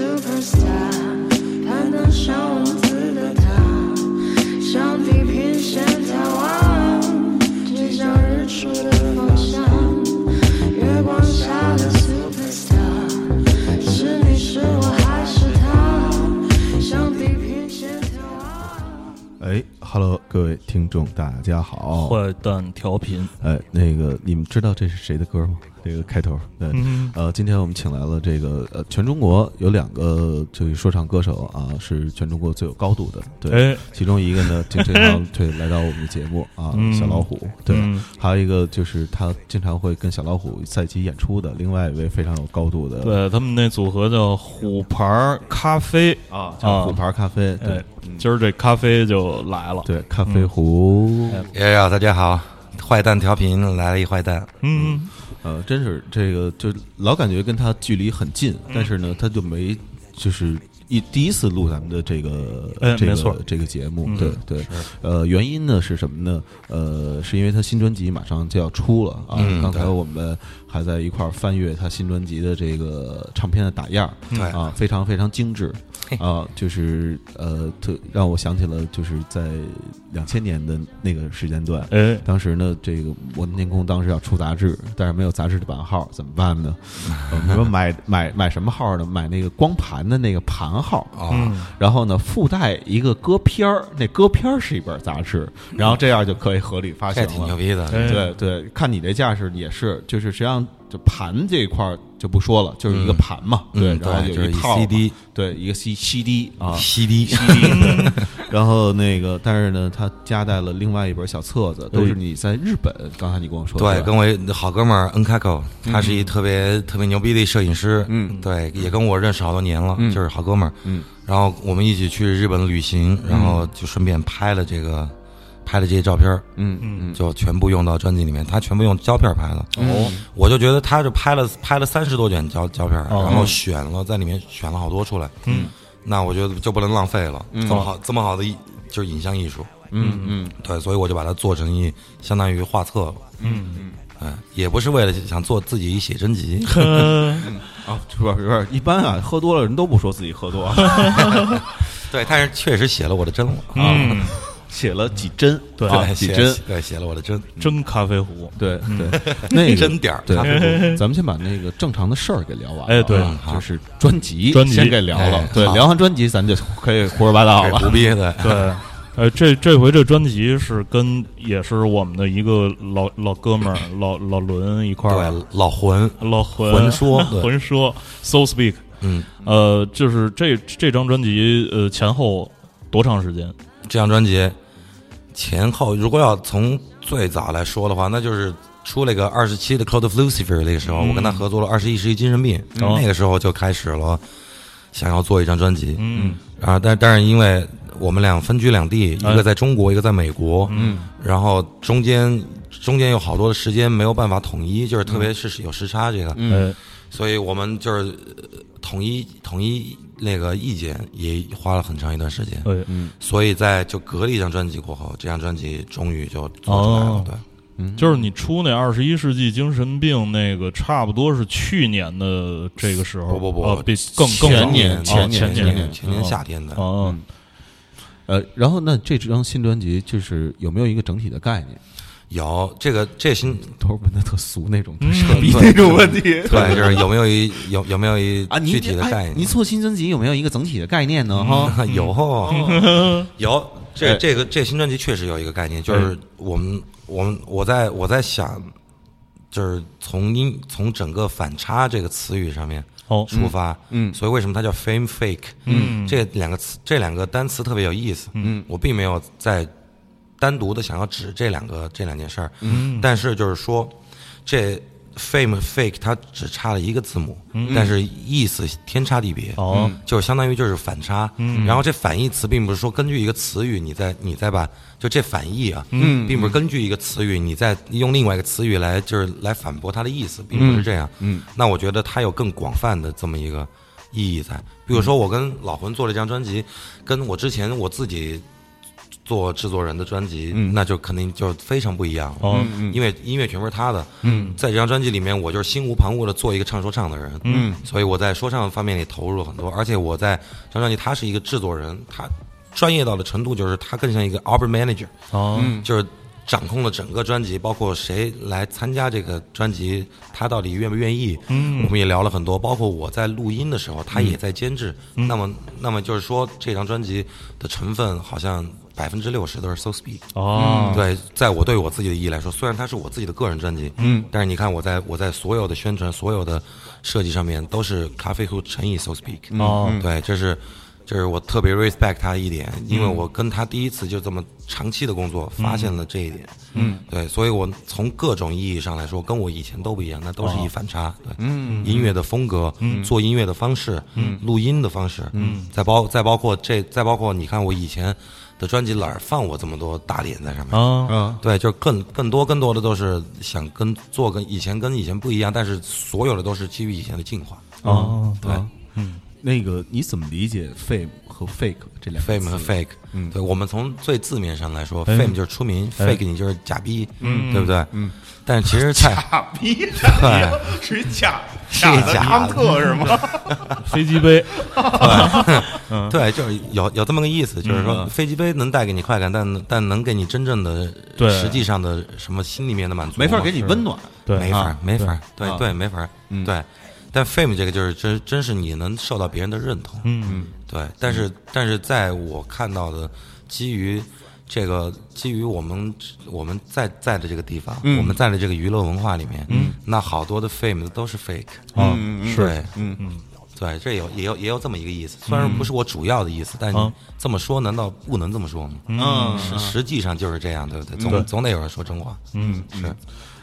superstar，攀登上各位听众，大家好。坏蛋调频，哎，那个你们知道这是谁的歌吗？这个开头，对，嗯。呃，今天我们请来了这个呃，全中国有两个这个说唱歌手啊，是全中国最有高度的，对，哎，其中一个呢，经常对来到我们的节目啊，嗯。小老虎，对，嗯。还有一个就是他经常会跟小老虎在一起演出的，另外一位非常有高度的，对他们那组合叫虎牌儿咖啡，啊，叫虎牌咖啡，对。哎，今儿这咖啡就来了，对，咖啡壶，呀呀，大家好，坏蛋调频来了一坏蛋，嗯，呃，真是这个，就老感觉跟他距离很近，嗯。但是呢，他就没就是一第一次录咱们的这个、这个哎没错。这个节目，嗯。对对，呃，原因呢是什么呢？呃，是因为他新专辑马上就要出了啊，嗯刚才我们还在一块儿翻阅他新专辑的这个唱片的打样儿，对。啊，非常非常精致。啊，就是呃，特让我想起了就是在两千年的那个时间段，哎，当时呢，这个我们天空当时要出杂志，但是没有杂志的版号，怎么办呢？我们说买买买什么号呢？买那个光盘的那个盘号。啊，嗯。然后呢附带一个歌片儿，那歌片儿是一本杂志，然后这样就可以合理发行了。挺牛了。逼的，哎对对，看你这架势也是，就是实际上就盘这一块儿就不说了，就是一个盘嘛，对，嗯然后对就是一有套嘛 CD 对，一个 C CD 啊，CD，CD，然后那个，但是呢，他夹带了另外一本小册子，都是你在日本，刚才你跟我说的，对，跟我好哥们儿恩开口，他是一特别特别牛逼的摄影师，嗯，对，也跟我认识好多年了，嗯就是好哥们儿，嗯，然后我们一起去日本旅行，然后就顺便拍了这个拍的这些照片儿，嗯嗯。就全部用到专辑里面，他全部用胶片拍的，哦，我就觉得他就拍了拍了三十多卷胶胶片然后选了在里面选了好多出来，嗯，那我觉得就不能浪费了，这么好这么好的一就是影像艺术，嗯嗯。对，所以我就把它做成一相当于画册了，嗯。哎，也不是为了想做自己一写真集，嗯，啊，不是不是，一般啊，喝多了人都不说自己喝多，对，但是确实写了我的真了，啊，嗯，写了几针，对几针，对，写了我的针，真咖啡壶，对对，那个真点儿对。咖啡壶，咱们先把那个正常的事儿给聊完了，哎对。啊就是专辑，专辑。先给聊了。哎，对，聊完专辑咱就可以胡说八道了。胡了，逼的，对。呃，这这回这专辑是跟也是我们的一个老老哥们儿老老伦一块儿对，老魂，老魂。魂说 魂说。So Speak，嗯，呃，就是这这张专辑呃前后多长时间？这张专辑前后，如果要从最早来说的话，那就是出了个二十七的《Cloud of Lucifer》那个时候，我跟他合作了《二十一世纪精神病》哦。那个时候就开始了想要做一张专辑。嗯。啊，但但是因为我们俩分居两地，一哎。个在中国，一个在美国，嗯。然后中间中间有好多的时间没有办法统一，就是特别是有时差这个，嗯。哎所以我们就是呃统一统一那个意见也花了很长一段时间。对嗯。所以在就隔了一张专辑过后，这张专辑终于就做出来了。哦。对，嗯，就是你出那二十一世纪精神病那个，差不多是去年的这个时候，不不不呃比更更前年前年前前年前年夏天的。哦，呃，然后那这张新专辑就是有没有一个整体的概念？有这个这新都是问的特俗那种，嗯特扯逼那种问题。对，就是有没有一有有没有一啊，具体的哎概念？你做新专辑有没有一个整体的概念呢？哈，有 有这哎这个这新专辑确实有一个概念，就是我们我们我在我在想，就是从音从整个反差这个词语上面哦，出发，嗯所以为什么它叫 fame fake？嗯这两个词这两个单词特别有意思，嗯我并没有在单独的想要指这两个这两件事儿，嗯。但是就是说这 fame fake 它只差了一个字母，嗯。但是意思天差地别。哦，就是相当于就是反差，嗯。然后这反义词并不是说根据一个词语，你再你再把就这反义啊，嗯。并不是根据一个词语，你再用另外一个词语来就是来反驳它的意思，并不是这样。嗯。那我觉得它有更广泛的这么一个意义在。比如说，我跟老魂做了一张专辑，跟我之前我自己做制作人的专辑，嗯。那就肯定就非常不一样了。哦，因为音乐全部是他的，嗯。在这张专辑里面，我就是心无旁骛的做一个唱说唱的人，嗯，所以我在说唱方面也投入了很多，而且我在这张专辑，他是一个制作人，他专业到的程度就是他更像一个 album manager，哦，就是掌控了整个专辑，包括谁来参加这个专辑，他到底愿不愿意，嗯。我们也聊了很多，包括我在录音的时候，他也在监制，嗯那么那么就是说这张专辑的成分好像百分之六十都是 So Speak。哦，对，在我对我自己的意义来说，虽然它是我自己的个人专辑，嗯，但是你看我在我在所有的宣传、所有的设计上面都是咖啡壶乘以 So Speak，哦，对，这是这是我特别 respect 他的一点，因为我跟他第一次就这么长期的工作，发现了这一点，嗯，对，所以我从各种意义上来说，跟我以前都不一样，那都是一反差，对，嗯，音乐的风格，嗯，做音乐的方式，嗯，录音的方式，嗯，再包再包括这再包括你看我以前的专辑哪儿放我这么多大脸在上面，啊，嗯，对，就是更更多更多的都是想跟做跟以前跟以前不一样，但是所有的都是基于以前的进化。哦，对。嗯。那个你怎么理解 fame 和 fake 这两个 fame 和 fake，嗯。对我们从最字面上来说哎，fame 就是出名哎，fake 你就是假逼，嗯。对不对？嗯，但其实在假逼，对。是假 是假的康特是吗？飞机杯，对，对就是有有这么个意思，就是说嗯。飞机杯能带给你快感，但但能给你真正的对实际上的什么心里面的满足，没法给你温暖，对，没法啊没法，对。啊对对，没法嗯，对。但 fame 这个就是真真是你能受到别人的认同，嗯。对，但是但是在我看到的，基于这个基于我们我们在在的这个地方，嗯。我们在的这个娱乐文化里面，嗯，那好多的 fame 都是 fake，啊嗯嗯是。对嗯。嗯。对，这有也有也有这么一个意思，虽然不是我主要的意思，但这么说难道不能这么说吗？嗯。实实际上就是这样，对不对？对总总得有人说真话，嗯。是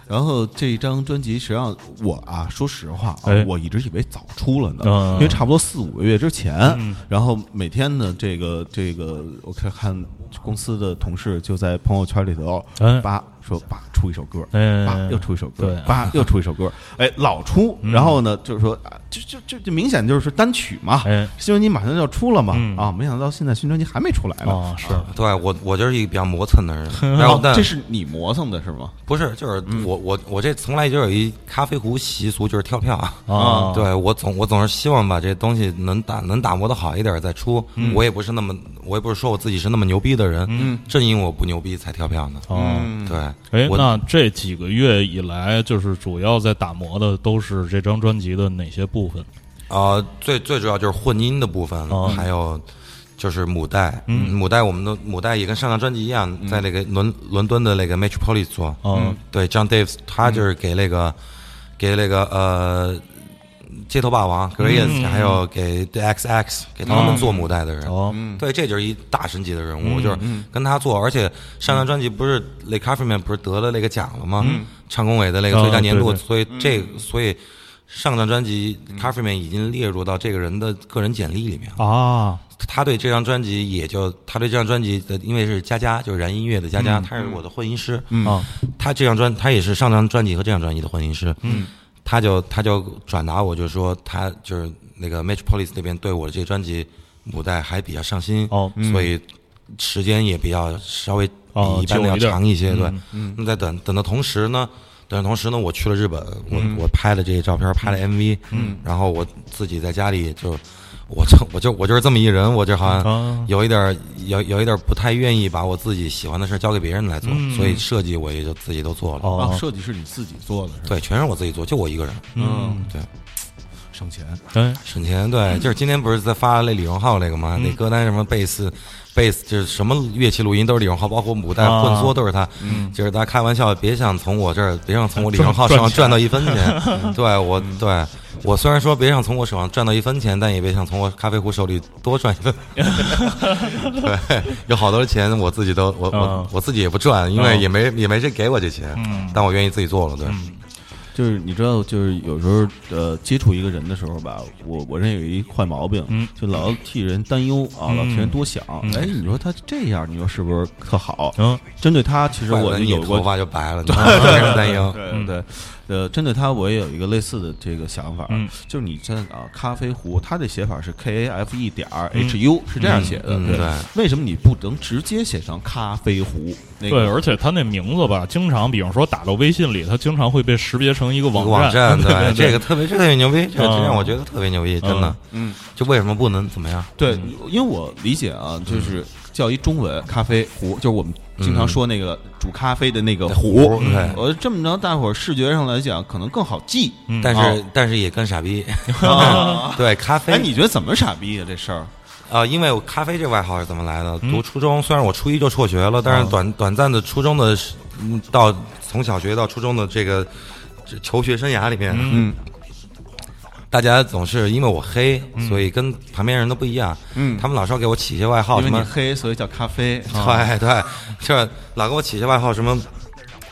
然后这张专辑，实际上我啊，说实话啊哎，我一直以为早出了呢，嗯。因为差不多四五个月之前嗯，然后每天呢，这个这个，我看看公司的同事就在朋友圈里头哎。叭说叭出一首歌，哎叭又出一首歌对，叭 又出一首歌，哎，老出，嗯然后呢，就是说啊，就就就就明显就是单曲嘛，哎新专辑马上就要出了嘛，嗯啊，没想到现在新专辑还没出来呢。啊是对我我就是一个比较磨蹭的人，然后这是你磨蹭的是吗？不是就是我我我这从来就有一咖啡壶习俗，就是跳票。啊对我总我总是希望把这东西能打能打磨的好一点再出。我也不是那么我也不是说我自己是那么牛逼的人，嗯正因为我不牛逼才跳票呢。嗯。对，哎，那这几个月以来，就是主要在打磨的都是这张专辑的哪些部分？呃，最最主要就是混音的部分，哦还有就是母带。嗯母带我们的母带也跟上张专辑一样，在那个伦伦敦的那个 Metropolis 做。嗯对，John Davis 他就是给那个、给那个呃街头霸王还有给 The XX 给他们做母带的人。哦。对，这就是一大神级的人物，嗯就是跟他做，而且上张专辑不是 Lake c a f f e r m a n 不是得了那个奖了吗？唱工委的那个最佳年度，所以这所以上张专辑 c a f f e r m a n 已经列入到这个人的个人简历里面了。啊。他对这张专辑也就他对这张专辑的，因为是佳佳，就是燃音乐的佳佳，他是我的混音师。啊他这张专，他也是上张专辑和这张专辑的混音师。嗯，他就他就转达我，就说他就是那个 Metropolis 那边对我的这个专辑母带还比较上心，哦所以时间也比较稍微哦比一般的要长一些。对那在等等的同时呢，等的同时呢，我去了日本，我我拍了这些照片，拍了 MV，嗯，然后我自己在家里就。我就我就我就是这么一人，我就好像啊有一点儿有有一点不太愿意把我自己喜欢的事交给别人来做，嗯所以设计我也就自己都做了。啊，哦设计是你自己做的是吧？对，全是我自己做，就我一个人，嗯对，省钱。哎省钱。对，就是今天不是在发那李荣浩那个吗？那歌单什么贝斯，贝斯就是什么乐器录音都是李荣浩，包括母带啊混缩都是他。嗯就是大家开玩笑，别想从我这儿，别想从我李荣浩身上赚到一分钱。对我，对我虽然说别想从我手上赚到一分钱，但也别想从我咖啡壶手里多赚一分。对，有好多的钱我自己都我我啊我自己也不赚，因啊为也没也没人给我这钱，嗯但我愿意自己做了。对，就是你知道，就是有时候呃接触一个人的时候吧，我我这有一坏毛病，嗯就老替人担忧啊，老替人多想。嗯哎，你说他这样，你说是不是特好？嗯针对他，其实我你就有过头发就白了，你没人担忧。对对，呃，针对它我也有一个类似的这个想法，嗯就是你在啊咖啡壶，它的写法是 K A F E 点儿 H U 是这样写的，对嗯对为什么你不能直接写成咖啡壶？那对，个而且他那名字吧，经常，比方说打到微信里，它经常会被识别成一个一个网网站，对对这个特别特别牛逼，这个嗯让我觉得特别牛逼，真的。嗯，就为什么不能怎么样？对，因为我理解啊，就是叫一中文咖啡壶，就是我们经常说那个煮咖啡的那个壶。我这么着，大伙儿视觉上来讲可能更好记。嗯但哦是但是也更傻逼。啊 对，咖啡哎，你觉得怎么傻逼啊？这事儿？啊，因为我咖啡这外号是怎么来的？读初中，虽然我初一就辍学了，但是短短暂的初中的到从小学到初中的这个求学生涯里面，嗯大家总是因为我黑，所以跟旁边人都不一样。嗯他们老是要给我起一些外号，什么你黑，所以叫咖啡。对对就是老给我起一些外号，什么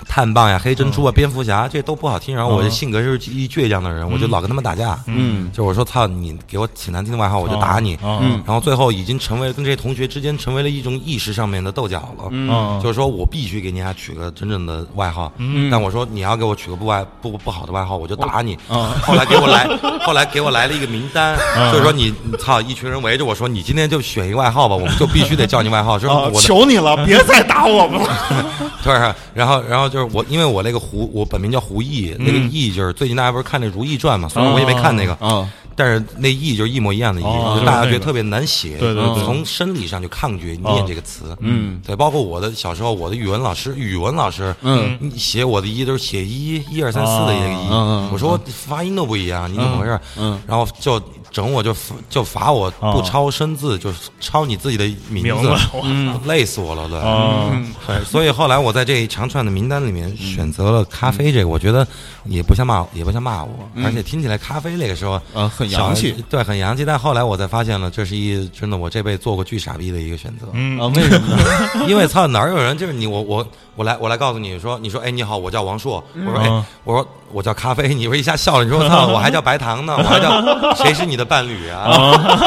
碳棒呀、黑珍珠啊、蝙蝠侠，这都不好听。然后我这性格就是一倔强的人，我就老跟他们打架。嗯就我说操你，给我起难听的外号，我就打你。啊嗯然后最后已经成为跟这些同学之间成为了一种意识上面的斗角了。嗯就是说我必须给你俩取个真正的外号，嗯但我说你要给我取个不外不不好的外号，我就打你。嗯 后来给我来，后来给我来了一个名单，嗯 就是说你你操，一群人围着我说，你今天就选一个外号吧，我们就必须得叫你外号，就是啊我求你了，别再打我们了。对，然后然后就是我，因为我那个胡，我本名叫胡毅，那个嗯毅就是最近大家不是看那《如懿传》嘛，虽然我也没看那个，啊，但是那毅就是一模一样的毅，哦就大家觉得特别难写，对对对从生理上就抗拒念这个词，嗯对，包括我的小时候，我的语文老师，语文老师，嗯写我的一都是写一一二三四的一个一，嗯嗯我说发音都不一样，你怎么回事？嗯然后就整我就罚就罚我不抄生字，就是抄你自己的名名字字，累死我了，对。啊对，所以后来我在这一长串的名单里面选择了咖啡这个，我觉得也不像骂，也不像骂我，而且听起来咖啡那个时候啊很洋气对，很洋气。但后来我才发现了，这是一真的我这辈子做过巨傻逼的一个选择。为什么呢？因为操哪有人就是你我我我来我来告诉你说你说哎你好我叫王硕我说哎嗯我说我叫咖啡你说一下笑了你说 操我还叫白糖呢我还叫 谁是你的伴侣啊。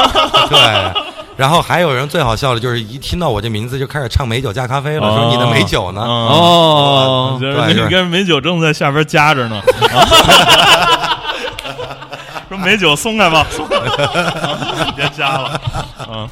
对。然后还有人最好笑的就是一听到我这名字就开始唱美酒加咖啡了，说你的美酒呢？哦，你跟美酒正在下边夹着呢。说美酒松开吧，松开吧别夹了。嗯。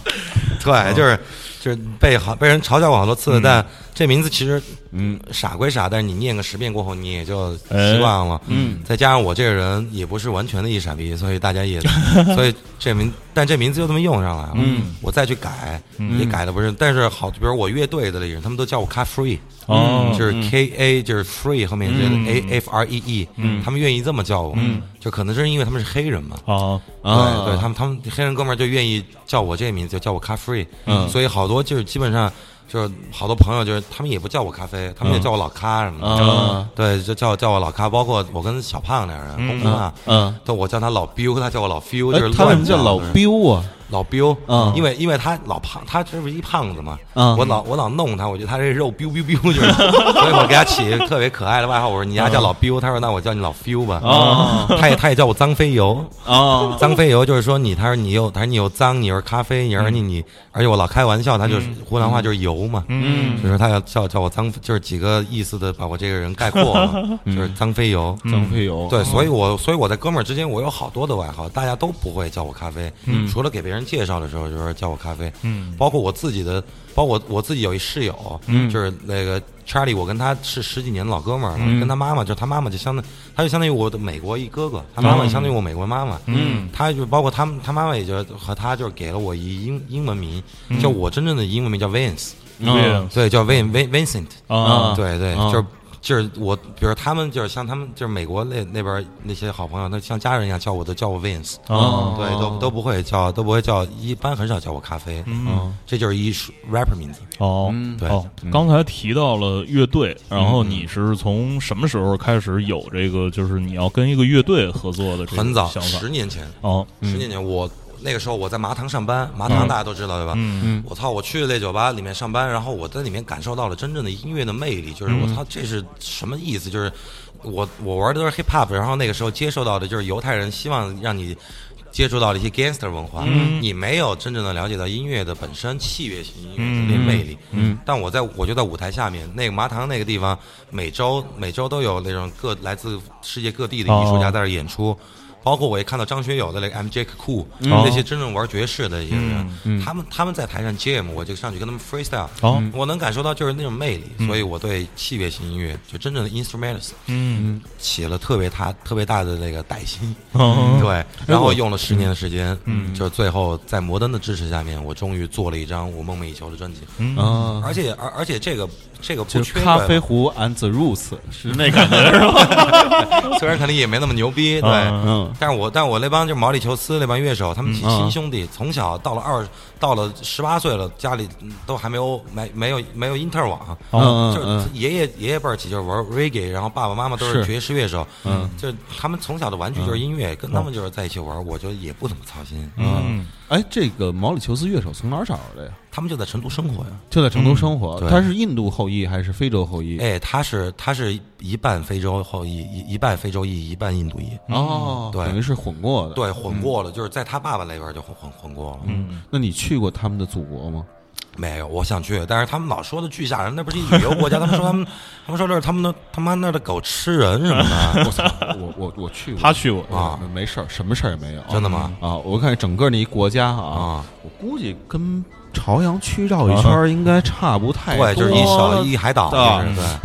对，就是就是被好被人嘲笑过好多次，但这名字其实嗯。傻归傻，但是你念个十遍过后，你也就哎习惯了。嗯，再加上我这个人也不是完全的一傻逼，所以大家也，所以这名，但这名字就这么用上来了。嗯，我再去改，嗯也改的不是，但是好，比如我乐队的那人，他们都叫我 Car Free，哦就是 K A 就是 Free 后面就是嗯。A F R E E，嗯。他们愿意这么叫我，嗯就可能是因为他们是黑人嘛。啊啊。对对，他们他们黑人哥们儿就愿意叫我这个名字，就叫我 Car Free，嗯。所以好多就是基本上就是好多朋友就是他们也不叫我咖啡，他们也叫我老咖什么的，啊对，就叫叫我老咖，包括我跟小胖两人，公公啊，嗯，都我叫他老彪，他叫我老 feel，就是，哎他为什么叫乱老彪啊？老彪？嗯。因为因为他老胖，他这不是一胖子嘛，嗯。我老我老弄他，我觉得他这肉 biu biu biu，就是，所以我给他起一个特别可爱的外号，我说你丫叫老彪，他说那我叫你老 feel 吧，哦。他也他也叫我脏飞油，啊脏飞油就是说你，他说你又，他说你又脏，你又是咖啡，你而你你，而且我老开玩笑，他就是湖南话就是油嘛，嗯。就说他要叫叫我脏，就是几个意思的把我这个人概括了，就是脏飞油。张飞油。对，所以我所以我在哥们儿之间，我有好多的外号，大家都不会叫我咖啡，除了给别人介绍的时候，就是叫我咖啡，嗯。包括我自己的，包括我我自己有一室友，嗯。就是那个 Charlie，我跟他是十几年的老哥们儿了，跟他妈妈，就他妈妈就相当，他就相当于我的美国一哥哥，他妈妈相当于我美国妈妈，嗯，他就包括他他妈妈也就和他就是给了我一英英文名，叫我真正的英文名叫 Vince。对对，叫 Vin Vin Vincent，啊对对，啊就是就是我，比如他们就是像他们就是美国那那边那些好朋友，那像家人一样叫我，都叫我 Vince，啊对，都都不会叫，都不会叫，一般很少叫我咖啡，嗯。这就是一 rapper 名字。哦对。哦，刚才提到了乐队，然后你是从什么时候开始有这个，就是你要跟一个乐队合作的这个很早，十？年前，哦，十年前我那个时候我在麻糖上班，麻糖大家都知道对吧？嗯嗯我操，我去了那酒吧里面上班，然后我在里面感受到了真正的音乐的魅力，就是我操，这是什么意思？就是我我玩的都是 hip hop，然后那个时候接受到的就是犹太人希望让你。接触到了一些 gangster 文化，嗯你没有真正的了解到音乐的本身器乐型音乐的那魅力。嗯，但我在我就在舞台下面，那个麻糖那个地方，每周每周都有那种各来自世界各地的艺术家在这演出。包括我也看到张学友的那个 M J Cool，那些真正玩爵士的一些人，他们他们在台上 jam，我就上去跟他们 freestyle，哦。我能感受到就是那种魅力，所以我对器乐型音乐就真正的 instrumentals 嗯。起了特别大特别大的那个歹心，哦。对，然后用了十年的时间，嗯，就最后在摩登的支持下面，我终于做了一张我梦寐以求的专辑，嗯，而且而而且这个这个不就是缺咖啡壶 and the roots，是那感觉 是吧？虽然肯定也没那么牛逼，对，嗯嗯但是我但我那帮就是毛里求斯那帮乐手，他们亲兄弟，从小到了二到了十八岁了，家里嗯都还没有没没有没有因特尔网，就是爷爷爷爷辈儿起就是玩 reggae，然后爸爸妈妈都是是。爵士乐手，嗯，就他们从小的玩具就是音乐，跟他们就是在一起玩，我觉得也不怎么操心，嗯，哎，这个毛里求斯乐手从哪儿找的呀？他们就在成都生活呀。就在成都生活，对。他是印度后裔还是非洲后裔？哎，他是他是一半非洲后裔，一一半非洲裔，一半印度裔，哦，对等于是混过的。，对，混过了，就是在他爸爸那边就混混混过了。嗯那你去过他们的祖国吗？没有，我想去，但是他们老说的巨吓人，那不是一旅游国家，他们说他们，他们说这是他们的他妈那儿的狗吃人什么的，我操，我我我去过，他去过啊没事儿，什么事儿也没有。真的吗？啊，我看整个那一国家啊，啊，我估计跟朝阳区绕一圈应该差不太多。对，就是一小一海岛，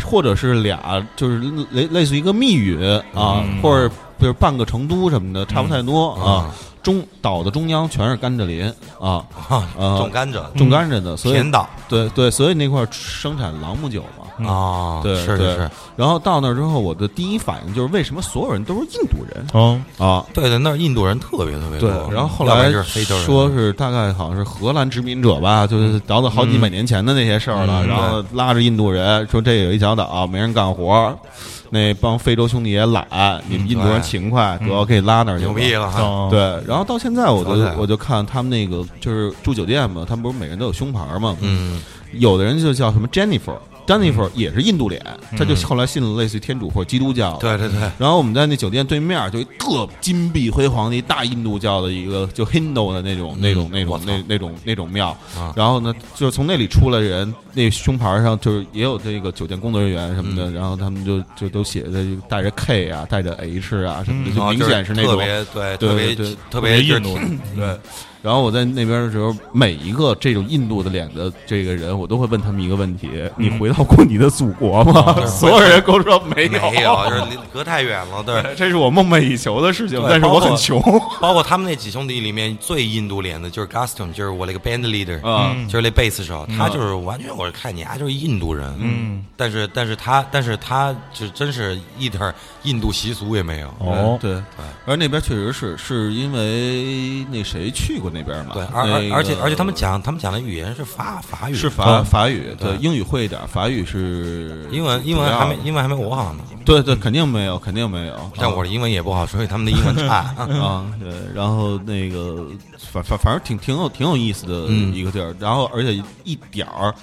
或者是俩，就是类类似于一个密云啊，嗯或者半个成都什么的，差不太多啊啊。中岛的中央全是甘蔗林啊，啊呃种甘蔗，种甘蔗的，所以甜岛对对，所以那块儿生产朗姆酒嘛。啊，对对是是是，然后到那儿之后，我的第一反应就是为什么所有人都是印度人哦啊？对对，那儿印度人特别特别对多，，然后后来要不然就是非洲人，说是大概好像是荷兰殖民者吧，就是倒腾好几百年前的那些事儿了，嗯然后拉着印度人说这有一小岛没人干活，那帮非洲兄弟也懒，你们印度人勤快，主要可以拉那儿去牛逼了哈，哦。对，然后到现在我就我就看他们那个就是住酒店嘛，他们不是每个人都有胸牌嘛，嗯，有的人就叫什么 Jennifer。Jennifer 也是印度脸，他就后来信了类似于天主或者基督教。对对对，然后我们在那酒店对面就一特金碧辉煌的一大印度教的一个就 Hindu 的那种、那种那种那那种那种庙。啊，然后呢，就是从那里出来人，那胸牌上就是也有这个酒店工作人员什么的，然后他们就就都写的带着 K 啊，带着 H 啊什么的，就明显是那种。别对，对特别对特别印度对，然后我在那边的时候，每一个这种印度的脸的这个人，我都会问他们一个问题：你回到过你的祖国吗？所有人跟我说没有，没有，就是离隔太远了，对。这是我梦寐以求的事情，但是我很穷。包括他们那几兄弟里面最印度脸的就是 Gaston，就是我那个 band leader，嗯。就是那贝斯手，他就是完全我是看你啊，就是印度人，嗯，但是但是他但是他就真是一点儿印度习俗也没有，哦。对，而那边确实是是因为那谁去过那边嘛？对，而那个而而且而且他们讲他们讲的语言是法法语，是法哦法语，对对英语会一点，法语是英文英文还没英文还没我好呢，对对，肯定没有，肯定没有。但我的英文也不好，所以他们的英文差。啊，对，然后那个反反反正挺挺有挺有意思的嗯一个地儿，然后而且一点儿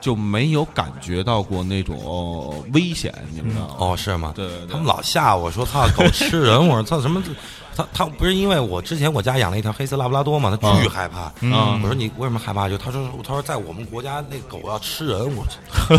就没有感觉到过那种、哦危险，你们知道吗？哦，是吗？对对对他们老吓我说操狗吃人，我说操什么？他他不是因为我之前我家养了一条黑色拉布拉多嘛，他巨害怕。啊我说你为什么害怕？就他说他说在我们国家那狗要吃人，我操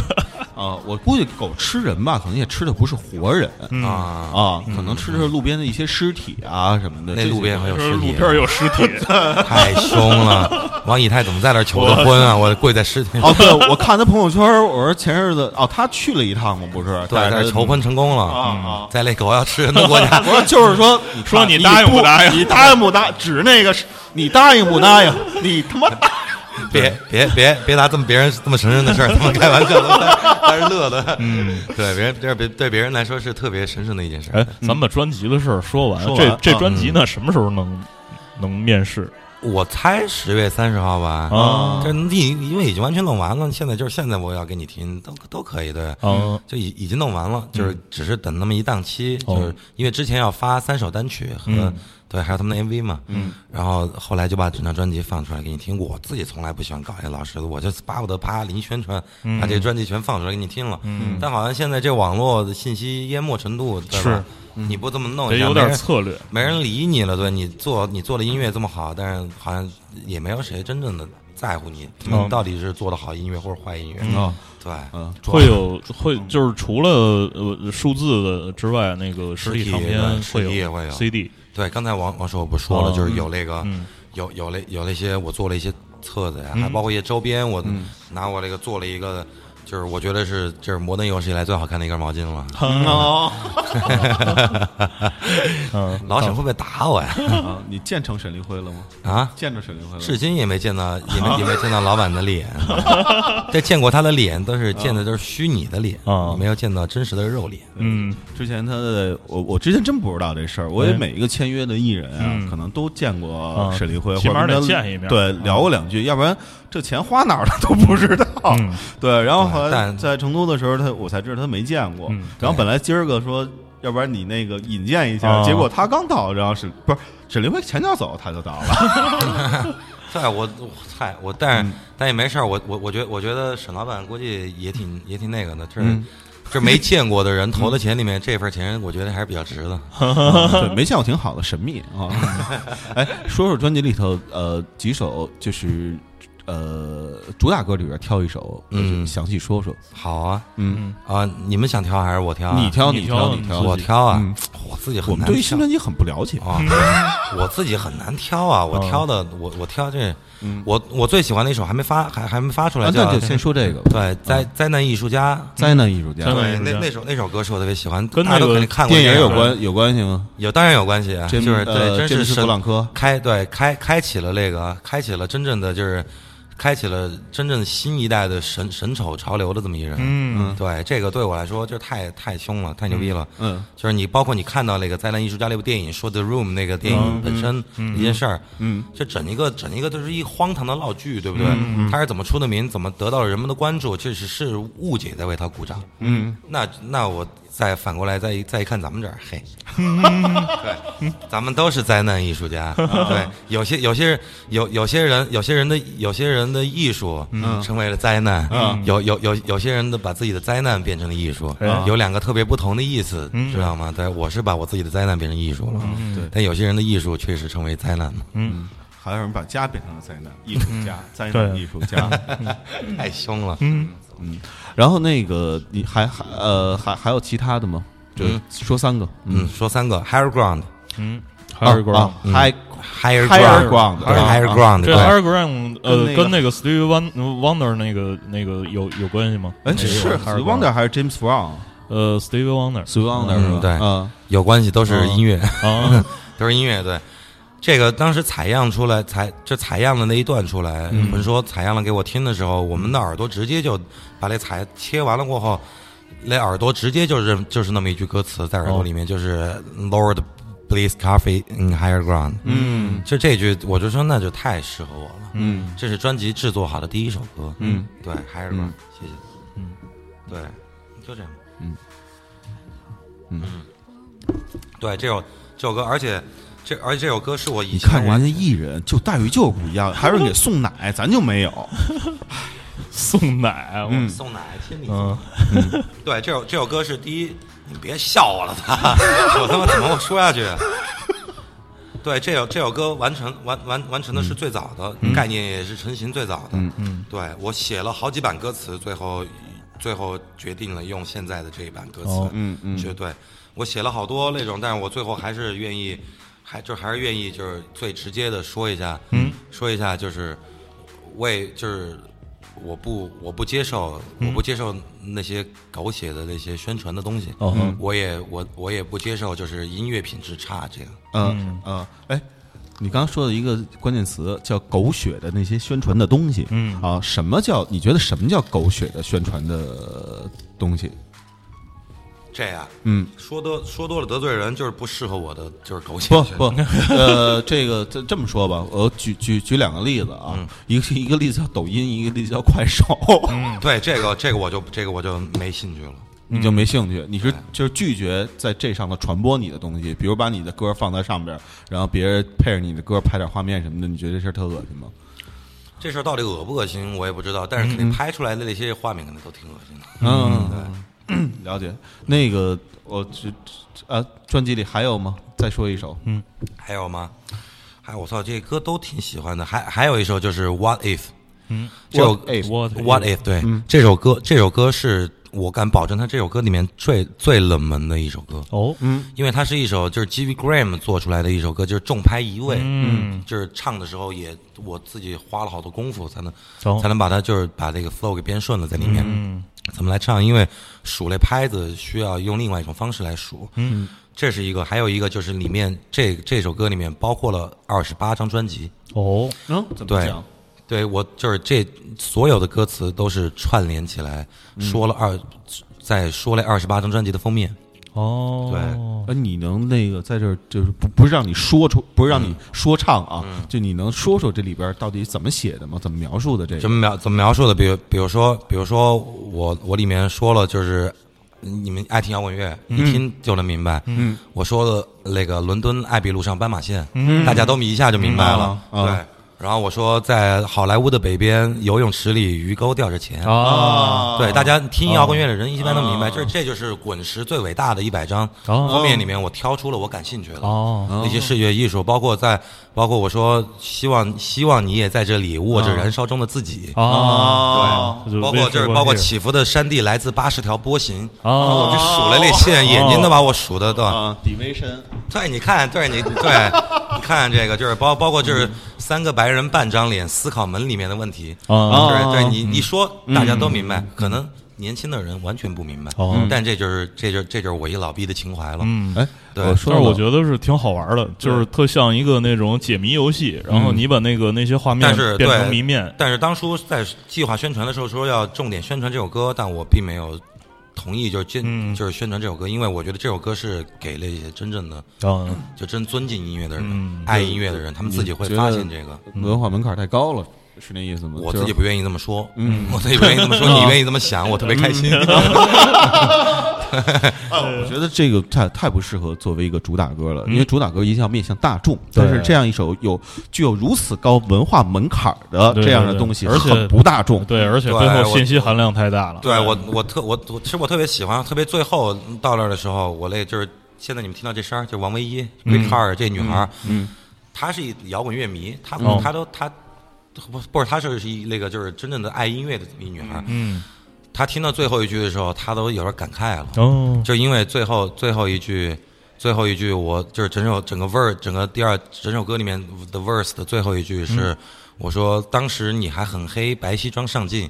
啊，我估计狗吃人吧，可能也吃的不是活人。啊！啊，可能吃的是路边的一些尸体啊什么的。那路边还有尸体，路边有尸体，太凶了。王以太怎么在那儿求的婚啊？我跪在尸体哦，对，我看他朋友圈，我说前日子哦，他去了一趟嘛，不是？对，在求婚成功啊了。啊。在那狗要吃人的国家 不是就是说，说你你答应不答应你答应不答？指那个是，你答应不答应？你他妈答别别别别拿这么别人这么神圣的事儿 他们开玩笑，但是乐的。嗯，对，别人这别对别人来说是特别神圣的一件事。哎，咱们把专辑的事儿说完，这这啊专辑呢，什么时候能能面试我猜十月三十号吧。啊这你因为已经完全弄完了，现在就是现在我要给你听，都都可以对。嗯？就已已经弄完了，就是只是等那么一档期，哦就是因为之前要发三首单曲和嗯对，还有他们的 MV 嘛，嗯，然后后来就把整张专辑放出来给你听。我自己从来不喜欢搞这些老式的，我就巴不得啪临宣传，把这专辑全放出来给你听了。嗯，但好像现在这网络的信息淹没程度，对吧？你不这么弄一下，得有点策略。没人理你了，对你做你做的音乐这么好，但是好像也没有谁真正的在乎你，你到底是做的好音乐或者坏音乐。啊，对，嗯，会有会就是除了呃数字的之外，那个实体唱片会有 CD，对，刚才王王师傅不说了，哦就是有那个、嗯有有那有那些我做了一些册子呀，还包括一些周边，我拿我这个做了一个，就是我觉得是这是摩登有史以来最好看的一根毛巾了。哦，嗯，老沈会不会打我呀？啊，你见成沈立辉了吗？啊，见着沈立辉了？至今也没见到，也没也没见到老板的脸。这见过他的脸，都是见的都是虚拟的脸，啊没有见到真实的肉脸。嗯之前他的我我之前真不知道这事儿，我每一个签约的艺人啊，嗯可能都见过啊沈立辉，起码或者见一面对，啊聊过两句，要不然这钱花哪儿了都不知道。嗯 对，然后后来在成都的时候，他我才知道他没见过嗯。然后本来今儿个说，要不然你那个引荐一下，啊结果他刚到，然后是不是沈凌辉前脚走他就到了？对，我我嗨，我但是、但也没事儿，我我我觉得我觉得沈老板估计也挺也挺那个的，这、嗯这没见过的人投的钱里面，这份钱我觉得还是比较值的。对，没见过挺好的，神秘啊。哎，说说专辑里头呃几首就是呃主打歌里边挑一首，嗯。嗯，详细说说。好啊，嗯，啊，你们想挑还是我挑、啊？你挑，你挑，你挑，我挑啊，嗯。我自己很难挑对于新专辑很不了解。啊，我自己很难挑啊，我挑的我我挑这，我我最喜欢的一首还没发还还没发出来，那就先说这个对灾灾难艺术家。灾难艺术家。对，那那首那首歌是我特别喜欢，跟那个大家都肯定看过电影这个。有关有关系吗？有当然有关系啊，詹就是对，真是神弗朗科开对开开启了那个开启了真正的就是开启了真正新一代的神神丑潮流的这么一人。嗯。对这个对我来说就太太凶了，太牛逼了。嗯。就是你包括你看到那个《灾难艺术家》那部电影，说《The Room》那个电影本身一件事儿，嗯，这整一个整一个都是一荒唐的闹剧，对不对？嗯。他是怎么出的名，怎么得到了人们的关注，确实是误解在为他鼓掌。嗯，那那我再反过来再一再一看咱们这儿，嘿，对，咱们都是灾难艺术家。对，有些有些人有有些人有些人的有些人的艺术成为了灾难，有有有有些人的把自己的灾难变成了艺术哎，有两个特别不同的意思，知道吗？对，我是把我自己的灾难变成艺术了，对但有些人的艺术确实成为灾难了，嗯还有人把家变成了灾难艺术家，灾难艺术家。太凶了。嗯然后那个你还还呃还还有其他的吗？就说三个。嗯，说三个 higher ground。嗯，higher Higher ground，ground，对对 higher 啊 ground，这 Higher Ground 呃跟那个 Stevie Won- Wonder 那个那个有有关系吗？哎，那个是 Higher Wonder 还是 James Brown？呃 Stevie Wonder，Steve Wonder 是吧？嗯对啊，有关系，都是音乐，啊都是音乐。对，这个当时采样出来，采就采样的那一段出来，魂说采样了给我听的时候，我们的耳朵直接就把那采切完了过后，那耳朵直接就是就是那么一句歌词在耳朵里面，就是 Lord Please Coffee in Higher Ground。嗯就这句，我就说那就太适合我了。嗯这是专辑制作好的第一首歌。嗯，对，Higher Ground，谢谢。嗯，对，就这样。嗯嗯，对，这首这首歌，而且这而且这首歌是我以你前玩看人家艺人就待遇就是不一样，还有人给送奶，咱就没有。送奶，我嗯送奶亲你。嗯 对，这首这首歌是第一，你别笑我了，他，我他妈怎么我说下去？对，这首这首歌完成完完完成的是最早的、概念，也是成型最早的。嗯嗯对我写了好几版歌词，最后最后决定了用现在的这一版歌词。哦嗯嗯绝对我写了好多那种，但是我最后还是愿意，还就还是愿意就是最直接的说一下，嗯，说一下就是为就是我不我不接受我不接受那些狗血的那些宣传的东西，哦。嗯。我也我我也不接受就是音乐品质差这个。嗯嗯，哎，你刚刚说的一个关键词叫“狗血”的那些宣传的东西，嗯。啊，什么叫你觉得什么叫狗血的宣传的东西？这样嗯，说多说多了得罪人，就是不适合我的，就是狗血不不，呃，这个这这么说吧，我举举举两个例子啊，嗯一个一个例子叫抖音，一个例子叫快手。嗯对这个这个我就这个我就没兴趣了。你就没兴趣，你是就是拒绝在这上头传播你的东西，比如把你的歌放在上边，然后别人配着你的歌拍点画面什么的，你觉得这事儿特恶心吗？这事儿到底恶不恶心，我也不知道，但是肯定拍出来的那些画面肯定都挺恶心的。嗯，了解。那个，我这呃，专辑里还有吗？再说一首。嗯，还有吗？还有我操，这些歌都挺喜欢的。还还有一首就是《What If》，嗯，这首 What If What What If 对，这首歌这首歌是我敢保证，它这首歌里面最最冷门的一首歌，哦，嗯。因为它是一首就是 G V Graham 做出来的一首歌，就是重拍一位，嗯，就是唱的时候也我自己花了好多功夫才能哦。才能把它就是把这个 flow 给编顺了在里面。嗯怎么来唱？因为数那拍子需要用另外一种方式来数，嗯，这是一个，还有一个就是里面这这首歌里面包括了二十八张专辑，哦，嗯，怎么对讲？对我就是这所有的歌词都是串联起来，说了二，在说了二十八张专辑的封面。哦，对呃，你能那个在这儿就是不不是让你说出，不是让你说唱啊，就你能说说这里边到底怎么写的吗？怎么描述的这个？怎么描怎么描述的？比如比如说，比如说我我里面说了，就是你们爱听摇滚乐，一听就能明白。嗯，我说的那个伦敦艾比路上斑马线，大家都一下就明白了。对。然后我说，在好莱坞的北边游泳池里，鱼钩吊着钱。啊，对，大家听摇滚乐的人一般都明白，这这就是滚石最伟大的一百张哦。封面里面，我挑出了我感兴趣的哦，那些视觉艺术，包括在，包括我说希望希望你也在这里握着燃烧中的自己，啊，对，包括就是包括起伏的山地来自八十条波形，啊我就数了那线，眼睛都把我数的都，啊，底微深，对，你看，对你对，你看这个就是包包括就是三个白人半张脸思考门里面的问题，啊对对，你你说大家都明白，可能年轻的人完全不明白。哦，但这就是这就这就是我一老逼的情怀了，嗯。哎，对。我说得但是我觉得是挺好玩的，就是特像一个那种解谜游戏，然后你把那个那些画面但是变成谜面，但是当初在计划宣传的时候说要重点宣传这首歌，但我并没有同意，就是宣、嗯。就是宣传这首歌，因为我觉得这首歌是给了一些真正的嗯，就真尊敬音乐的人、嗯。爱音乐的人，他们自己会发现这个。文化门槛太高了，是那意思吗？我自己不愿意这么说，嗯，我自己不愿意这么说，你愿意这么想，我特别开心。我觉得这个太太不适合作为一个主打歌了，因为主打歌一定要面向大众。对但是这样一首有具有如此高文化门槛的这样的东西，而且很不大众。对，而且最后信息含量太大了。对我，我特我我其实我特别喜欢，特别最后到那儿的时候，我那就是现在你们听到这声儿，就王唯一 Great Heart 这女孩，嗯，她是一摇滚乐迷，她哦她都她不不是她是一那个就是真正的爱音乐的一女孩，嗯，她听到最后一句的时候，她都有点感慨了，哦，就因为最后最后一句。最后一句，我就是整首整个 verse，整个第二整首歌里面的 verse 的最后一句是，我说当时你还很黑，白西装上镜，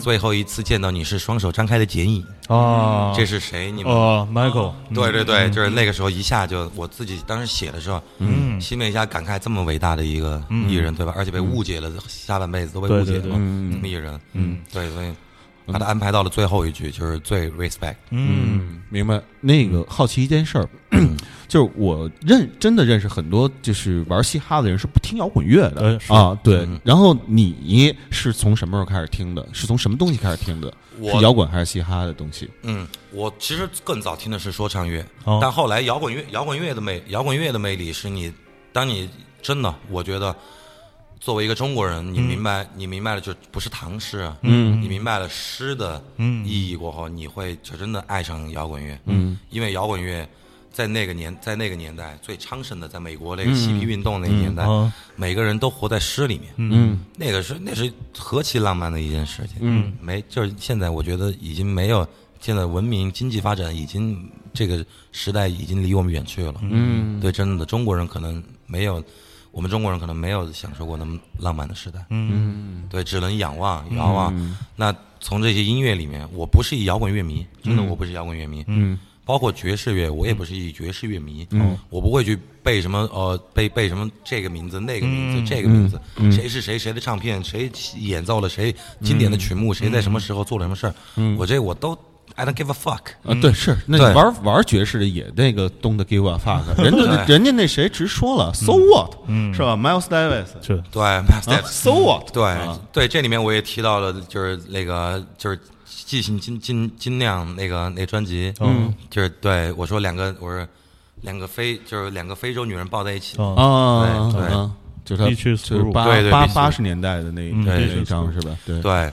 最后一次见到你是双手张开的剪影，啊，这是谁？你们？哦，Michael，对对对，就是那个时候一下就我自己当时写的时候，嗯。心里一下感慨，这么伟大的一个艺人，对吧？而且被误解了，下半辈子都被误解了，这么艺人，嗯，对，所以把他安排到了最后一句，就是最 respect。嗯，明白。那个好奇一件事儿，就是我认真的认识很多就是玩嘻哈的人是不听摇滚乐的哎啊，对。然后你是从什么时候开始听的？是从什么东西开始听的？我是摇滚还是嘻哈的东西？嗯，我其实更早听的是说唱乐，哦但后来摇滚乐摇滚乐的魅摇滚乐的魅力是你，当你真的，我觉得作为一个中国人，你明白、你明白了就不是唐诗啊，嗯你明白了诗的嗯意义过后，你会就真的爱上摇滚乐，嗯，因为摇滚乐。在那个年，在那个年代最昌盛的，在美国那个嬉皮运动那个年代，啊，每个人都活在诗里面。嗯那个是那是何其浪漫的一件事情。嗯，没就是现在我觉得已经没有，现在文明经济发展已经这个时代已经离我们远去了。嗯对，真的中国人可能没有，我们中国人可能没有享受过那么浪漫的时代。嗯对，只能仰望遥望。那从这些音乐里面，我不是一摇滚乐迷，真的我不是摇滚乐迷。嗯包括爵士乐，我也不是一爵士乐迷，嗯，我不会去背什么呃背背什么这个名字那个名字、这个名字，谁是谁谁的唱片，谁演奏了谁经典的曲目，谁在什么时候做了什么事儿，我这我都 I don't give a fuck。啊，对，是那对。玩玩爵士的也那个 Don't give a fuck，人家人家那谁直说了，So what，是吧？Miles Davis，是对 m a s t 啊 So what，对，这里面我也提到了，就是那个就是记性尽尽尽量那个那专辑，嗯。就是对我说两个，我说两个非就是两个非洲女人抱在一起，啊啊，对就是就是八八八十年代的那嗯那张是吧？对。对，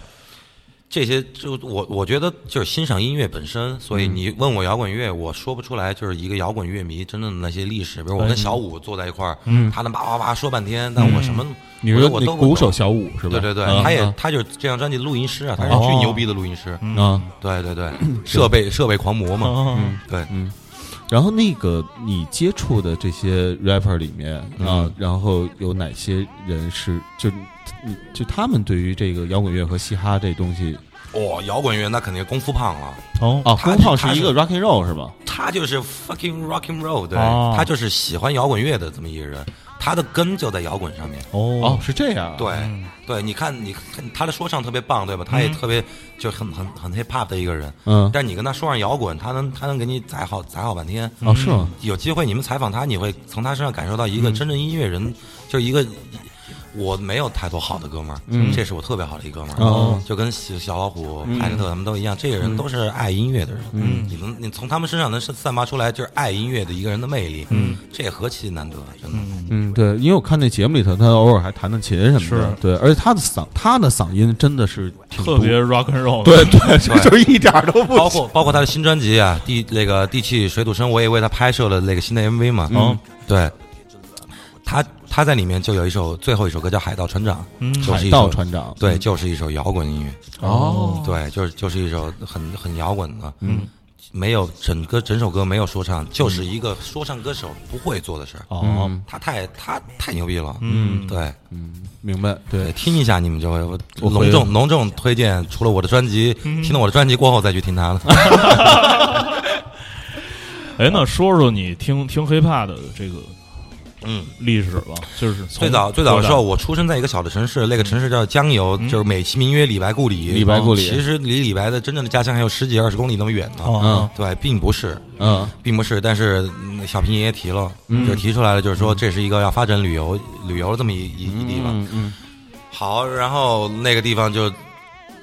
这些就我我觉得就是欣赏音乐本身，所以你问我摇滚乐，我说不出来就是一个摇滚乐迷真正的那些历史。比如我跟小五坐在一块儿，他能叭叭叭说半天，但我什么，你说我都鼓手小五是吧？对对对，啊他也啊他就是这张专辑的录音师啊，他是哦。巨牛逼的录音师。啊。对对对，设备设备狂魔嘛，嗯。对，然后那个你接触的这些 rapper 里面啊嗯，然后有哪些人是就你就他们对于这个摇滚乐和嘻哈这东西哦，摇滚乐那肯定是功夫胖了，哦功夫胖是是一个 rock and roll 是吧？他就是 fucking rock and roll，对哦。他就是喜欢摇滚乐的这么一个人，他的根就在摇滚上面。哦哦，是这样啊，对，对，你看，你看他的说唱特别棒，对吧？他也特别就很很很 hip hop 的一个人，嗯，但你跟他说上摇滚，他能他能给你宰好宰好半天。哦是吗？有机会你们采访他，你会从他身上感受到一个真正音乐人，就是一个我没有太多好的哥们儿，嗯。这是我特别好的一哥们儿，哦。就跟小小老虎、派特特他们都一样，这些人都是爱音乐的人，嗯，你能你从他们身上能散发出来就是爱音乐的一个人的魅力，嗯，这也何其难得，真的。嗯，对，因为我看那节目里头，他偶尔还弹弹琴什么的，对，而且他的嗓他的嗓音真的是特别 rock and roll，对对，就是一点都不包括包括他的新专辑啊，地那个地气水土生，我也为他拍摄了那个新的 MV 嘛。嗯，对，他他在里面就有一首最后一首歌叫《海盗船长》，嗯。海盗就是一首船长，对，就是一首摇滚音乐。哦，对，就是就是一首很很摇滚的，嗯，没有整个整首歌没有说唱，就是一个说唱歌手不会做的事儿。哦，嗯他太他太牛逼了，嗯。对。嗯明白，对，听一下你们就会我我会。隆重隆重推荐，除了我的专辑，听了我的专辑过后再去听他的。哎，那说说你听听 hiphop 的这个嗯，历史吧，就是最早最早的时候，我出生在一个小的城市，那个城市叫江油，就是美其名曰李白故里。李白故里。其实离李白的真正的家乡还有十几二十公里那么远呢。大哦，对，并不是，嗯。并不是，但是嗯小平爷爷提了，就提出来了，就是说这是一个要发展旅游旅游的这么一一一地方。嗯嗯。好，然后那个地方就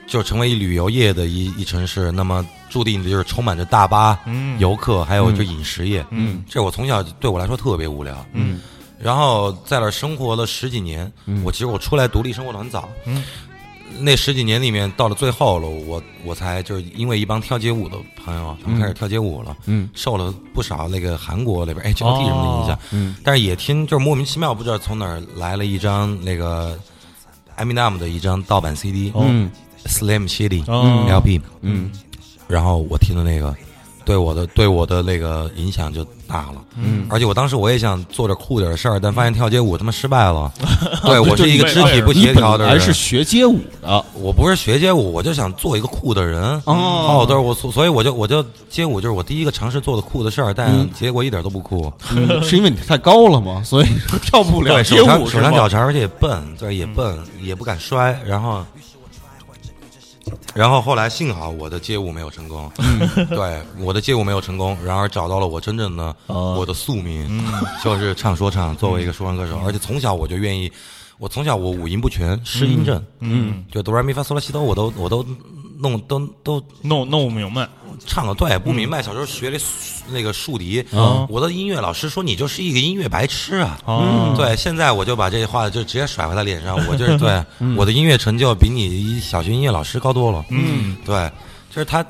就成为一旅游业的一一城市，那么注定的就是充满着大巴、嗯。游客，还有就饮食业。嗯。这我从小对我来说特别无聊。嗯。然后在那儿生活了十几年，我其实我出来独立生活的很早。嗯。那十几年里面，到了最后了，我我才就是因为一帮跳街舞的朋友，他们开始跳街舞了，嗯。受了不少那个韩国那边 HOT 什么的影响，嗯。但是也听就是莫名其妙不知道从哪儿来了一张那个 Eminem 的一张盗版 CD，、嗯 Slim Shady、哦 LP，嗯然后我听的那个，对我的对我的那个影响就大了。嗯，而且我当时我也想做点酷点的事儿，但发现跳街舞他妈失败了。对我是一个肢体不协调的人，你本来是学街舞的，我不是学街舞，我就想做一个酷的人。哦对，我所所以我就我就街舞就是我第一个尝试做的酷的事儿，但结果一点都不酷。嗯 是因为你太高了吗？所以 跳不了对，街手长手舞是吗？长脚长，而且也笨，对，也笨，也不敢摔。然后，然后后来幸好我的街舞没有成功，对，我的街舞没有成功，然而找到了我真正的哦。我的宿命，就是唱说唱，作为一个说唱歌手，而且从小我就愿意，我从小我五音不全，失音症，嗯，就哆来咪发嗦拉西哆，我都我都弄都都弄弄不明白，唱的对，不明白。小时候学的那个竖笛，啊我的音乐老师说你就是一个音乐白痴啊。啊，对，现在我就把这话就直接甩回他脸上，我就是 对我的音乐成就比你小学音乐老师高多了。嗯对，就是他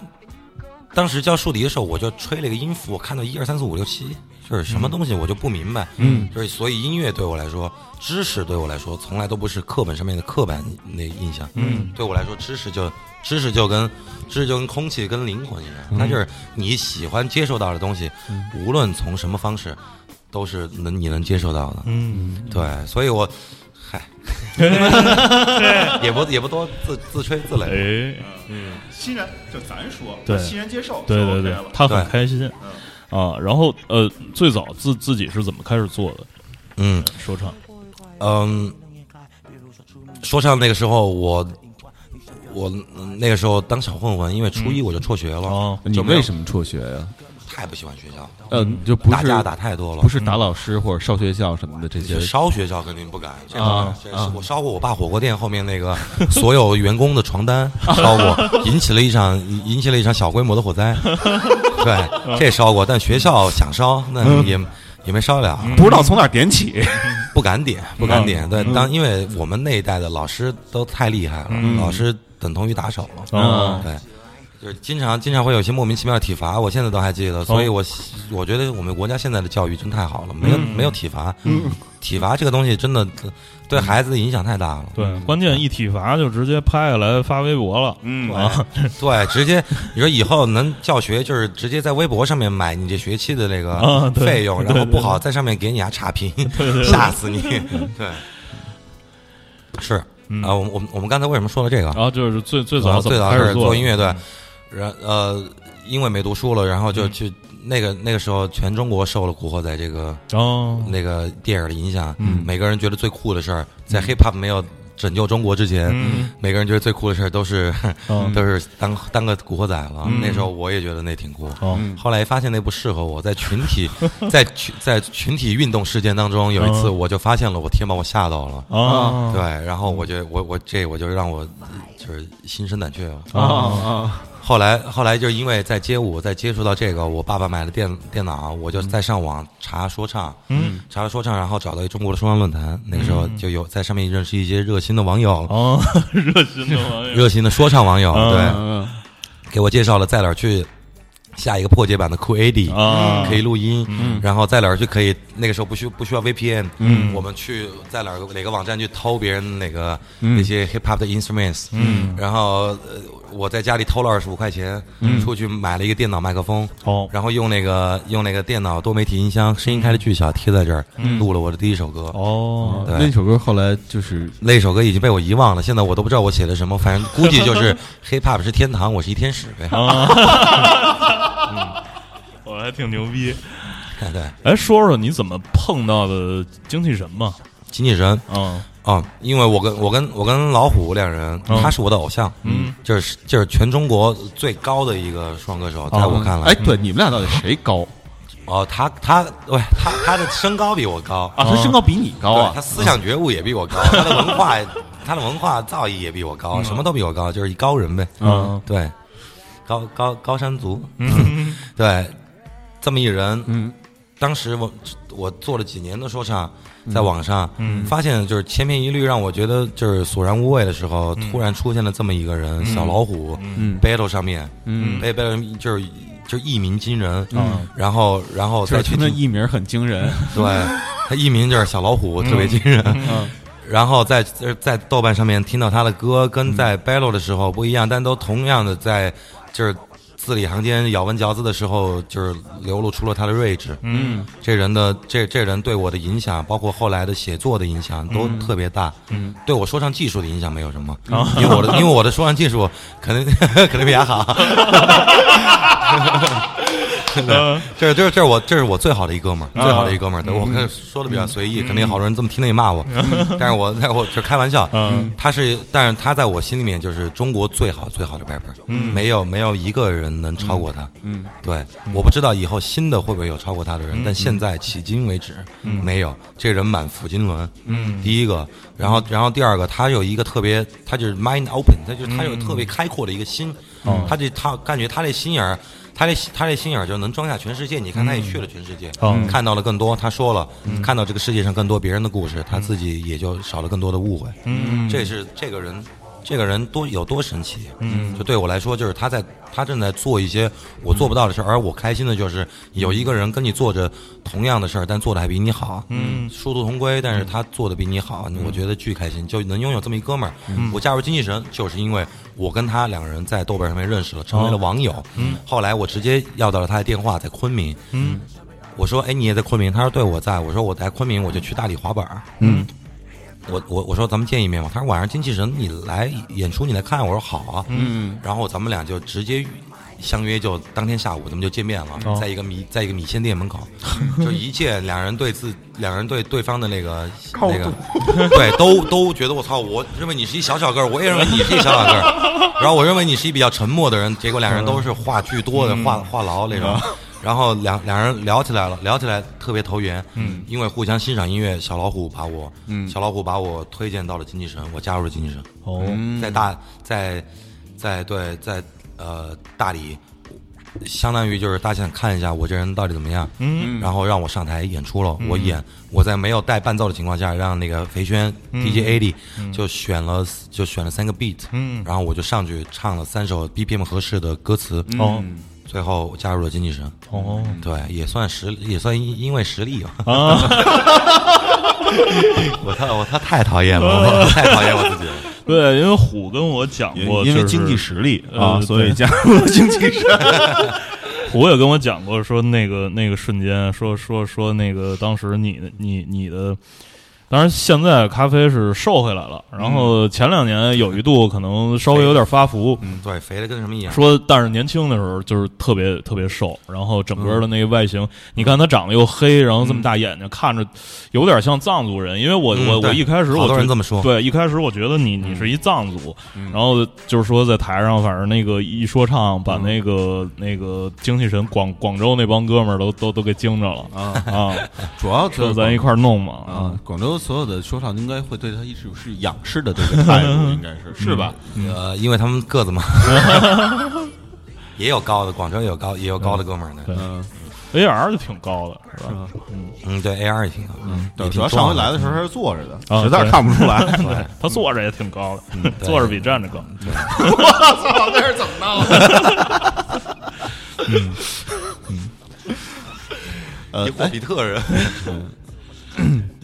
当时教竖笛的时候，我就吹了一个音符，我看到一二三四五六七，就是什么东西我就不明白。嗯，就是所以音乐对我来说，知识对我来说从来都不是课本上面的刻板那印象。嗯，对我来说，知识就知识就跟知识就跟空气跟灵魂一样，它就是你喜欢接受到的东西，无论从什么方式，都是能你能接受到的。嗯，对，所以我，嗨，也不也不多自自吹自擂。哎，嗯欣然就咱说，对欣然接受，对对对，他很开心啊。然后呃，最早自自己是怎么开始做的嗯说唱？嗯，说唱那个时候我。我嗯那个时候当小混混，因为初一我就辍学了。哦你就为什么辍学呀？太不喜欢学校了，呃，就不是打架打太多了，不是打老师或者烧学校什么的这些烧学校肯定不敢，这啊个我烧过我爸火锅店后面那个所有员工的床单，烧过，引起了一场引起了一场小规模的火灾。对，这烧过，但学校想烧，那也也没烧了，不知道从哪儿点起。不敢点，不敢点。对，当因为我们那一代的老师都太厉害了，老师等同于打手了。哦对。就是经常经常会有一些莫名其妙的体罚，我现在都还记得，所以我我觉得我们国家现在的教育真太好了，没有没有体罚，体罚这个东西真的对孩子的影响太大了。对，关键一体罚就直接拍下来发微博了。嗯啊，对，直接你说以后能教学，就是直接在微博上面买你这学期的那个啊对费用，对然后不好在上面给你俩差评，吓死你。对，是啊，我们我们我们刚才为什么说了这个？然后就是最最早最早是做音乐，对，然呃，因为没读书了，然后就去那个那个时候，全中国受了《古惑仔》这个哦，那个电影的影响，嗯每个人觉得最酷的事儿，在 hip hop 没有拯救中国之前，嗯每个人觉得最酷的事儿都是嗯 都是当当个古惑仔了。嗯那时候我也觉得那挺酷。哦后来发现那不适合我，在群体 在群在群体运动事件当中，有一次嗯我就发现了，我天把我吓到了。啊，对，然后我就我我这我就让我就是心生胆怯了。啊啊！后来后来就是因为在街舞，在接触到这个，我爸爸买了电电脑，我就在上网查说唱，嗯，查了说唱，然后找到一中国的说唱论坛，那个时候就有在上面认识一些热心的网友，哦，热心的网友，热心的说唱网友，嗯对，嗯给我介绍了在哪儿去下一个破解版的酷 AD，啊，可以录音，嗯。然后在哪儿去可以那个时候不需不需要 VPN，嗯。我们去在哪儿哪个网站去偷别人那个嗯。那些 hip hop 的 instruments，嗯，然后呃我在家里偷了二十五块钱，出去买了一个电脑麦克风，哦，然后用那个用那个电脑多媒体音箱，声音开的巨小，贴在这儿，录了我的第一首歌。哦，对。那首歌后来就是那首歌已经被我遗忘了，现在我都不知道我写的什么，反正 估计就是 hip hop 是天堂，我是一天使呗。嗯，我还挺牛逼。对，哎，说说你怎么碰到的精气神嘛？经纪人。嗯啊，因为我跟我跟我跟老虎两人，嗯他是我的偶像，嗯，就是就是全中国最高的一个双歌手，在我看来，哎，对，你们俩到底谁高哦，他他喂他他的身高比我高啊？他身高比你高啊对他？思想觉悟也比我高，他的文化他的文化造诣也比我高，什么都比我高，就是一高人呗。嗯对，高高高山族，嗯 对，这么一人，嗯当时我我做了几年的说唱，在网上，嗯发现就是千篇一律，让我觉得就是索然无味的时候，突然出现了这么一个人，小老虎、嗯 battle 上面，battle 就是就一鸣惊人，嗯然后然后再去听的艺名很惊人。对，他艺名就是小老虎，特别惊人。嗯然后在在豆瓣上面听到他的歌，跟在 battle 的时候不一样，但都同样的在就是字里行间咬文嚼字的时候，就是流露出了他的睿智。嗯这人的这这人对我的影响，包括后来的写作的影响，都特别大。嗯，对我说唱技术的影响没有什么，啊因为我的因为我的说唱技术可能 可能比他好。嗯。这是这是这是我这是我最好的一哥们儿，啊最好的一哥们儿。对我看说的比较随意，肯定有好多人这么听了也骂 我，但是我但是我这开玩笑。嗯。他是，但是他在我心里面就是中国最好最好的 rapper，没有没有一个人能超过他。嗯。对，我不知道以后新的会不会有超过他的人，但现在迄今为止没有。这人满腹经纶，嗯。第一个，然后然后第二个，他有一个特别，他就是 mind open，他就是他有特别开阔的一个心，哦。他这他感觉他这心眼儿。他这他这心眼儿就能装下全世界，你看他也去了全世界，哦看到了更多。他说了，看到这个世界上更多别人的故事，他自己也就少了更多的误会。嗯这是这个人，这个人多有多神奇。嗯就对我来说，就是他在他正在做一些我做不到的事儿，而我开心的就是有一个人跟你做着同样的事儿，但做的还比你好。嗯殊途同归，但是他做的比你好，我觉得巨开心，就能拥有这么一哥们儿。我加入精气神，就是因为我跟他两个人在豆瓣上面认识了，成为了网友。嗯后来我直接要到了他的电话，在昆明。嗯我说：“哎，你也在昆明？”他说：“对，我在。”我说：“我在昆明，我就去大理滑板儿。”嗯我我我说咱们见一面吧，他说晚上精气神你来演出你来看，我说好啊，嗯。然后咱们俩就直接相约，就当天下午咱们就见面了，哦。在一个米在一个米线店门口，就一见两人对自两人对对方的那个 那个，对都都觉得我操，我认为你是一小小个儿，我也认为你是一小小个儿，然后我认为你是一比较沉默的人，结果两人都是话巨多的话话痨那种。然后两两人聊起来了，聊起来特别投缘。嗯，因为互相欣赏音乐，小老虎把我，嗯，小老虎把我推荐到了经济神，我加入了经济神。哦，在大在在对在呃大理，相当于就是大家想看一下我这人到底怎么样，嗯，然后让我上台演出了。我演我在没有带伴奏的情况下，让那个肥轩 DJ AD 就选了就选了三个 beat，嗯。然后我就上去唱了三首 BPM 合适的歌词，哦最后加入了经济神。哦对，也算实，也算因因为实力吧。啊，我他我他太讨厌了，我太讨厌我自己了。对，因为虎跟我讲过，因为经济实力啊，呃所以加入了经济神。虎也跟我讲过，说那个那个瞬间，说说说那个当时你的你你的，当然现在咖啡是瘦回来了，然后前两年有一度可能稍微有点发福。嗯，对，肥的跟什么一样。说，但是年轻的时候就是特别特别瘦，然后整个的那个外形，你看他长得又黑，然后这么大眼睛，看着有点像藏族人。因为我、我我一开始我好多人觉这么说对，一开始我觉得你你是一藏族，然后就是说在台上，反正那个一说唱，把那个、那个精气神广广州那帮哥们儿都都都给惊着了啊啊！主要就咱一块儿弄嘛啊，广州所有的说唱应该会对他一直是仰视的这个态度，应该是 是吧？呃，因为他们个子嘛，也有高的，广州也有高，也有高的哥们儿呢。嗯，，A R 就挺高的，是吧？嗯，对，A R 也挺高，嗯，对，要上回来的时候他是坐着的，啊实在是看不出来。对，他坐着也挺高的，对。坐着比站着高。我操，那是怎么闹的？呃，霍比特人，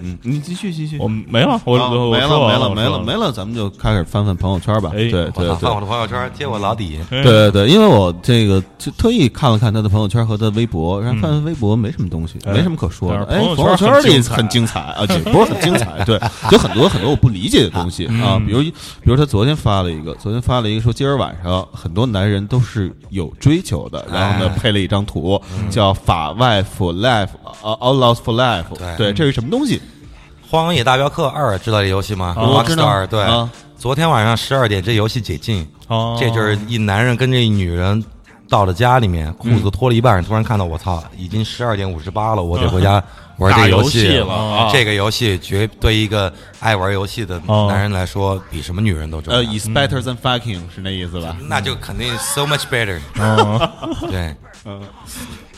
嗯，你继续继续。我没了，我没了没了没了没了。咱们就开始翻翻朋友圈吧。哎对对对翻我的朋友圈，揭我老底。对对对，因为我这个就特意看了看他的朋友圈和他的微博，然后发现微博没什么东西，哎没什么可说的。哎，朋友圈圈里很很精彩啊，也不是很精彩，对，有很多很多我不理解的东西啊，比如比如他昨天发了一个，昨天发了一个说今儿晚上很多男人都是有追求的，然后呢配了一张图叫法外 for life，呃，outlaws for life，对对，这是什么东西？《荒野大镖客二》知道这游戏吗？我知道？Rockstar 对。啊，昨天晚上十二点这游戏解禁，哦，这就是一男人跟这一女人到了家里面，裤子脱了一半，突然看到我操，已经十二点五十八了，我得回家玩这游戏戏。了啊。这个游戏绝对一个爱玩游戏的哦男人来说，比什么女人都重要。呃。，is better than fucking 是那意思吧？那就肯定 so much better。哦 对，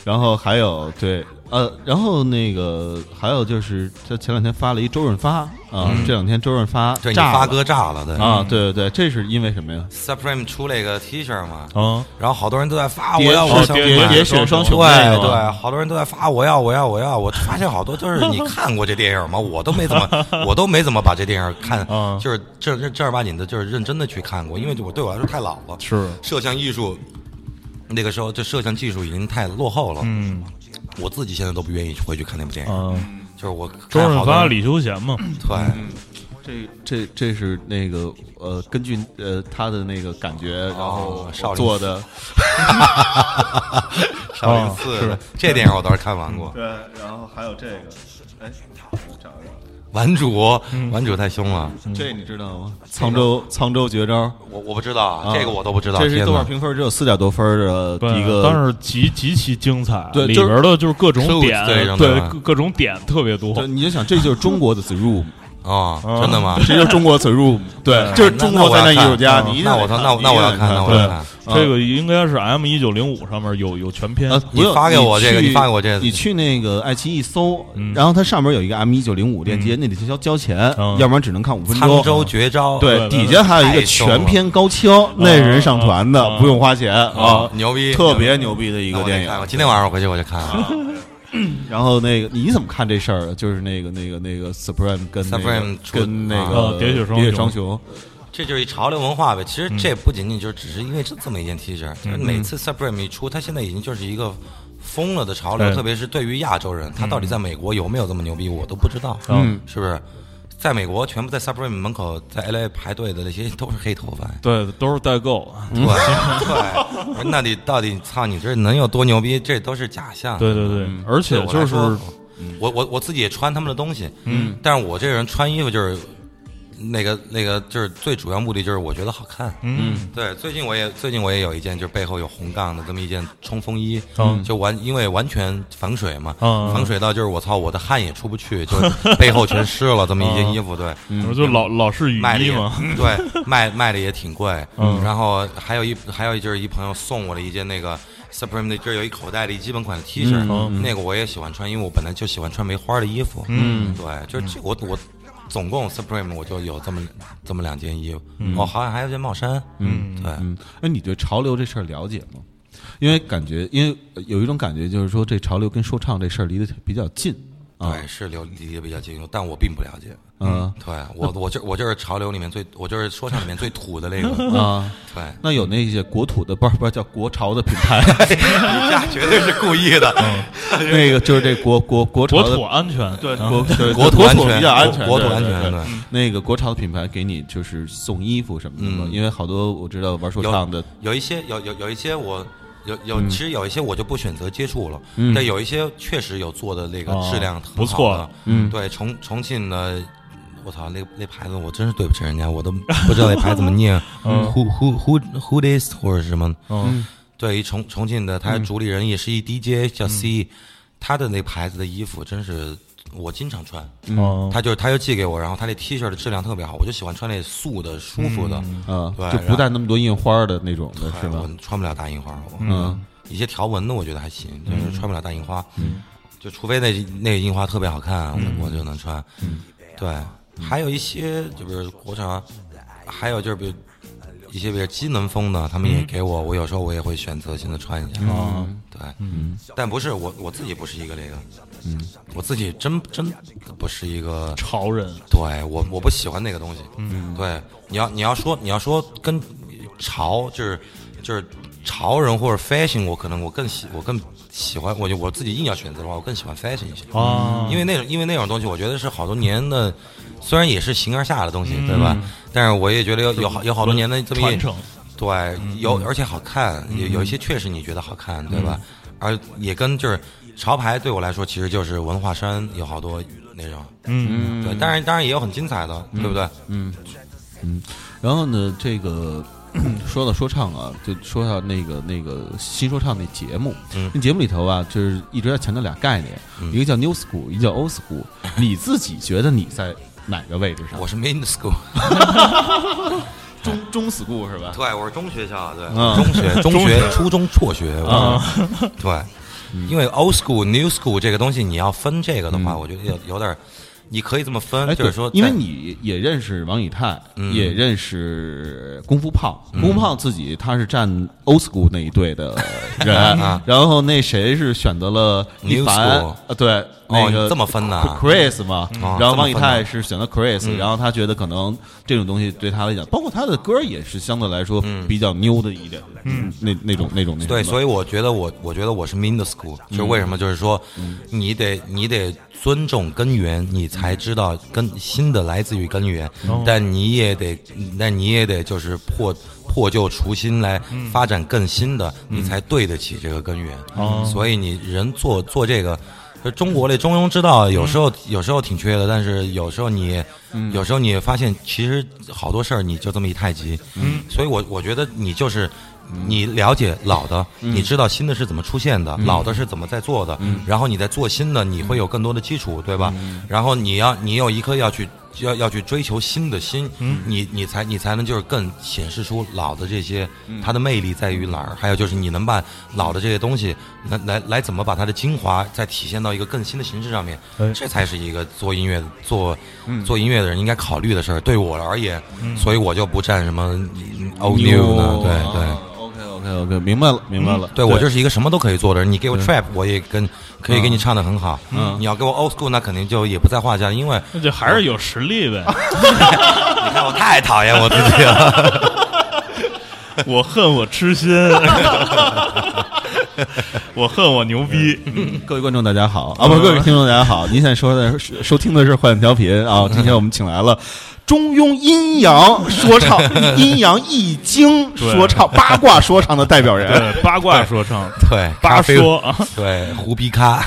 然后还有对呃，然后那个还有就是他前两天发了一周润发啊，这两天周润发对你炸发哥炸了，对。啊，对对对，这是因为什么呀？Supreme 出了一个 T 恤嘛，嗯，然后好多人都在发，我要我想哦叠买。叠雪双雄对对，好多人都在发，我要我要我要，我发现好多就是你看过这电影吗？我都没怎么，我都没怎么把这电影看啊，就是正正正儿八经的，就是认真的去看过，因为我对我来说太老了，是，摄像艺术。那个时候，这摄像技术已经太落后了。嗯。我自己现在都不愿意回去看那部电影，嗯，就是我周润发、李修贤嘛，对，这这这是那个呃，根据呃他的那个感觉，然后哦少林做的 少林寺这电影我倒是看完过。对，然后还有这个，哎，找找，顽主，顽主太凶了，这你知道吗？沧州沧州绝招，我我不知道啊这个我都不知道。这是豆瓣评分只有四点多分的一个，但是极极其精彩，里对就是边的就是各种点，对各各种点特别多。就。你就想，这就是中国的 The Room，哦，真的吗？这 就是中国 The Room，对，这是中国灾难艺术家，你一定那我操那我那我要看，那我要对。看。这个应该是 M 一九零五上面有有全篇呃，你不用发给我这个去你发给我这个。你去那个爱奇艺搜，嗯。然后它上面有一个 M 一九零五链接，那得交交钱，嗯。要不然只能看五分沧州钟。绝招，对，对底下还有一个全篇高清，那是人上传的，嗯。不用花钱啊。啊，，牛逼，特别牛逼。的一一个电影。我今天晚上我回去我就看了。然后那个你怎么看这事儿？就是那个那个那个 Supreme 跟那个 Supreme 出跟那啊个喋血双喋血双雄，这就是一潮流文化呗。其实这不仅仅就只是因为这这么一件 T 恤，就是每次 Supreme 一出，它现在已经就是一个疯了的潮流，特别是对于亚洲人，他到底在美国有没有这么牛逼，我都不知道，嗯是不是？在美国，全部在 Supreme 门口在 LA 排队的那些 都是黑头发。对，都是代购。对对，那你到底操你这能有多牛逼？这都是假象。对对对，而且我就是我我我自己也穿他们的东西，嗯，但是我这个人穿衣服就是那个那个就是最主要目的就是我觉得好看。嗯。对，最近我也最近我也有一件，就是背后有红杠的这么一件冲锋衣，嗯。就完因为完全防水嘛，嗯。防水到就是我操，我的汗也出不去，就背后全湿了这么一件衣服，对，我就老老是雨卖衣嘛，对，卖卖的也挺贵。嗯。然后还有一还有就是一朋友送我了一件那个 Supreme 的，就是有一口袋的一基本款的 T 恤，嗯。那个我也喜欢穿，因为我本来就喜欢穿没花的衣服。嗯。对，就是这我我总共 Supreme 我就有这么这么两件衣服，哦，好像还有件帽衫。嗯对，嗯，哎，你对潮流这事儿了解吗？因为感觉，因为有一种感觉，就是说这潮流跟说唱这事儿离得比较近啊。对，是流离得比较清楚，但我并不了解。嗯对我我就我就是潮流里面最我就是说唱里面最土的那个。啊，对，那有那些国土的，不是不是叫国潮的品牌，你这绝对是故意的。那个就是这国国国潮的国土安全，对啊国对国土安全比较安全，国土对对对安全对那个国潮的品牌给你就是送衣服什么的因为好多我知道玩说唱的，有一些有有有一些我有有，嗯。其实有一些我就不选择接触了，嗯。但有一些确实有做的那个哦质量很不错好的，嗯。对重重庆的。我操，那那牌子我真是对不起人家，我都不知道那牌子怎么念 嗯，who who who who this 或者是什么，嗯。对，一重重庆的，他主理人也是一 DJ 叫 C，他的那牌子的衣服真是我经常穿，哦他就他就寄给我，然后他那 T 恤的质量特别好，我就喜欢穿那素的、舒服的，啊对，就不带那么多印花的那种的哎是吧？我？穿不了大印花，嗯。一些条纹的我觉得还行，就是穿不了大印花。嗯，就除非那那个印花特别好看，我我就能穿。嗯，对，还有一些就比如国产，还有就是比如一些比较机能风的，他们也给我，我有时候我也会选择性的穿一下。哦对，嗯，但不是我我自己不是一个这个，嗯，我自己真真不是一个潮人，对我我不喜欢那个东西。嗯，对，你要你要说你要说跟潮就是就是潮人或者 fashion，我可能我更喜我更喜欢，我就我自己硬要选择的话，我更喜欢 fashion 一些。啊。因为那种因为那种东西，我觉得是好多年的，虽然也是形而下的东西，对吧？但是我也觉得有有好有好多年的这么一传承，对，有而且好看，有有一些确实你觉得好看，对吧？而也跟就是潮牌对我来说，其实就是文化衫，有好多那种，嗯对，当然当然也有很精彩的，对不对？嗯嗯然后呢，这个 说到说唱啊，就说到那个那个新说唱那节目，嗯那节目里头啊，就是一直在强调俩概念，一个叫 new school，一个叫 old school。你自己觉得你在哪个位置上？我是 main school，中中 school 是吧？对，我是中学校，对，嗯中学、中学、初中辍学，对，因为 old school、new school 这个东西，你要分这个的话，我觉得有有点儿，你可以这么分，哎，就是说，因为你也认识王以太，嗯。也认识功夫胖，功夫胖自己他是站 old school 那一队的人，啊然后那谁是选择了一凡啊，对，那个你这么分的啊 Chris 嘛，哦然后王以太是选择 Chris，然后他觉得可能这种东西对他来讲，包括他的歌也是相对来说比较 new 的一点，嗯，那那种那种那种。对，所以以我觉得我我觉得我是 mean 的 school，就是为什么？就是说，你得你得尊重根源，你才知道根新的来自于根源，但你也得，但你也得就是破破旧除新来发展更新的，你才对得起这个根源。哦。所以你人做做这个。就中国的中庸之道，有时候有时候挺缺的，但是有时候你，有时候你发现其实好多事儿你就这么一太极，嗯，所以我我觉得你就是你了解老的，你知道新的是怎么出现的，老的是怎么在做的，然后你在做新的，你会有更多的基础，对吧？然后你要你有一颗要去要要去追求新的心，你你才你才能就是更显示出老的这些它的魅力在于哪儿，还有就是你能把老的这些东西来来来怎么把它的精华再体现到一个更新的形式上面，哎这才是一个做音乐做做音乐的人应该考虑的事儿。对我而言，所以我就不占什么嗯 old new 呢，对对。，OK OK 明白了明白了，对我就是一个什么都可以做的人。你给我 trap，我也跟可以给你唱的很好。嗯你要给我 old school，那肯定就也不在话下，因为那就还是有实力呗。你看我太讨厌我自己了。我恨我痴心，我恨我牛逼。各位观众大家好啊，不，各位听众大家好，您现在收的收听的是幻调频啊，今天我们请来了。中庸阴阳说唱、阴阳易经说唱、八卦说唱的代表人，对，八卦说唱，对，八说。啊，对，胡逼咖。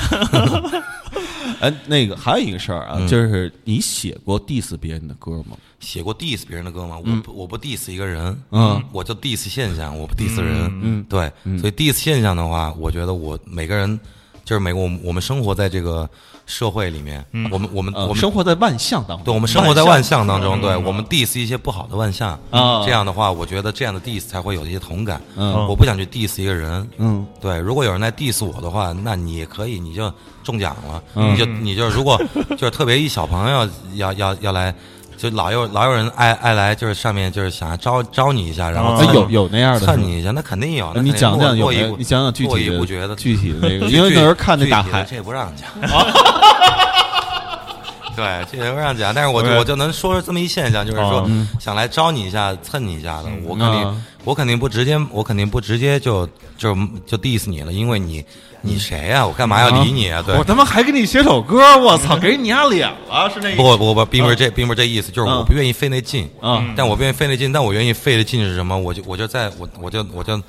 哎，那个还有一个事儿啊，嗯。就是你写过 diss 别人的歌吗？写过 diss 别人的歌吗？我不我不 diss 一个人，嗯，我就 diss 现象，我不 diss 人，嗯。对，所以 diss 现象的话，我觉得我每个人就是美国我们我们生活在这个社会里面，我们我们呃我们生活在万象当中，对，我们生活在万象当中，对我们 diss 一些不好的万象。啊。这样的话，我觉得这样的 diss 才会有一些同感。嗯。我不想去 diss 一个人，嗯。对，如果有人来 diss 我的话，那你可以，你就中奖了，嗯。你就你就如果就是特别一小朋友要要要来。就老有老有人爱爱来，就是上面就是想招招你一下，然后有有那样的是吗蹭你一下，那肯定有。那你讲讲有你讲讲具体的具体的那个，因为那时候看那大海，这也不让讲。对，这也不让讲，但是我就我就能说出这么一现象，就是说哦想来招你一下、蹭你一下的，我肯定嗯我肯定不直接，我肯定不直接就就就 diss 你了，因为你你谁呀？我干嘛要理你啊？对我，他妈还给你写首歌，我操，给你压脸了，是那意思不不不，并不是这并不是这意思，就是我嗯不愿意费那劲，啊但我不愿意费那劲，但我愿意费的劲是什么？我就我就在我我就我就。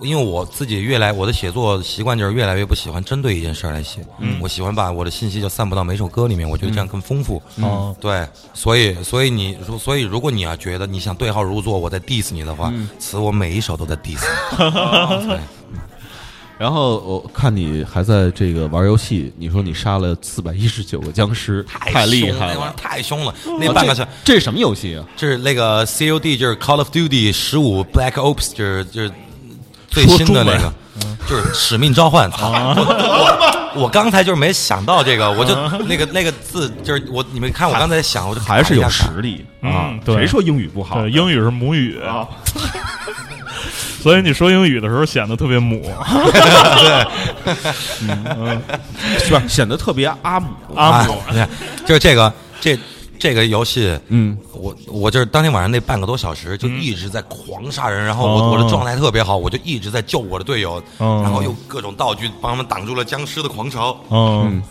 因为我自己越来我的写作习惯就是越来越不喜欢针对一件事儿来写，嗯我喜欢把我的信息就散布到每首歌里面，我觉得这样更丰富。哦，对，所以所以你如所以如果你要觉得你想对号入座，我在 diss 你的话，词我每一首都在 diss 你。然后我看你还在这个玩游戏，你说你杀了四百一十九个僵尸，太厉害了那玩意。太凶了，那半个小哦这这是什么游戏啊？这是那个 COD，就是 Call of Duty 十五 Black Ops，就是就是最新的那个，就是使命召唤。操我我我刚才就是没想到这个，我就那个那个字，就是我你们看我刚才想，我就还是有实力嗯啊？对谁说英语不好？对，英语是母语，所以你说英语的时候显得特别母。是吧？显得特别阿姆。阿姆啊，对，就是这个这这个游戏，嗯，我我就是当天晚上那半个多小时就一直在狂杀人，然后我哦我的状态特别好，我就一直在救我的队友，哦。然后用各种道具帮他们挡住了僵尸的狂潮，嗯。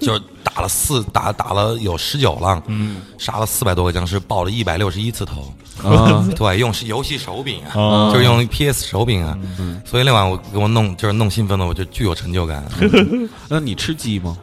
就是打了四 打打了有十九浪，嗯，杀了四百多个僵尸，爆了一百六十一次头。啊 对，用是游戏手柄啊，哦。就是用 PS 手柄啊，所以那晚我给我弄就是弄兴奋了，我就具有成就感。那你吃鸡吗？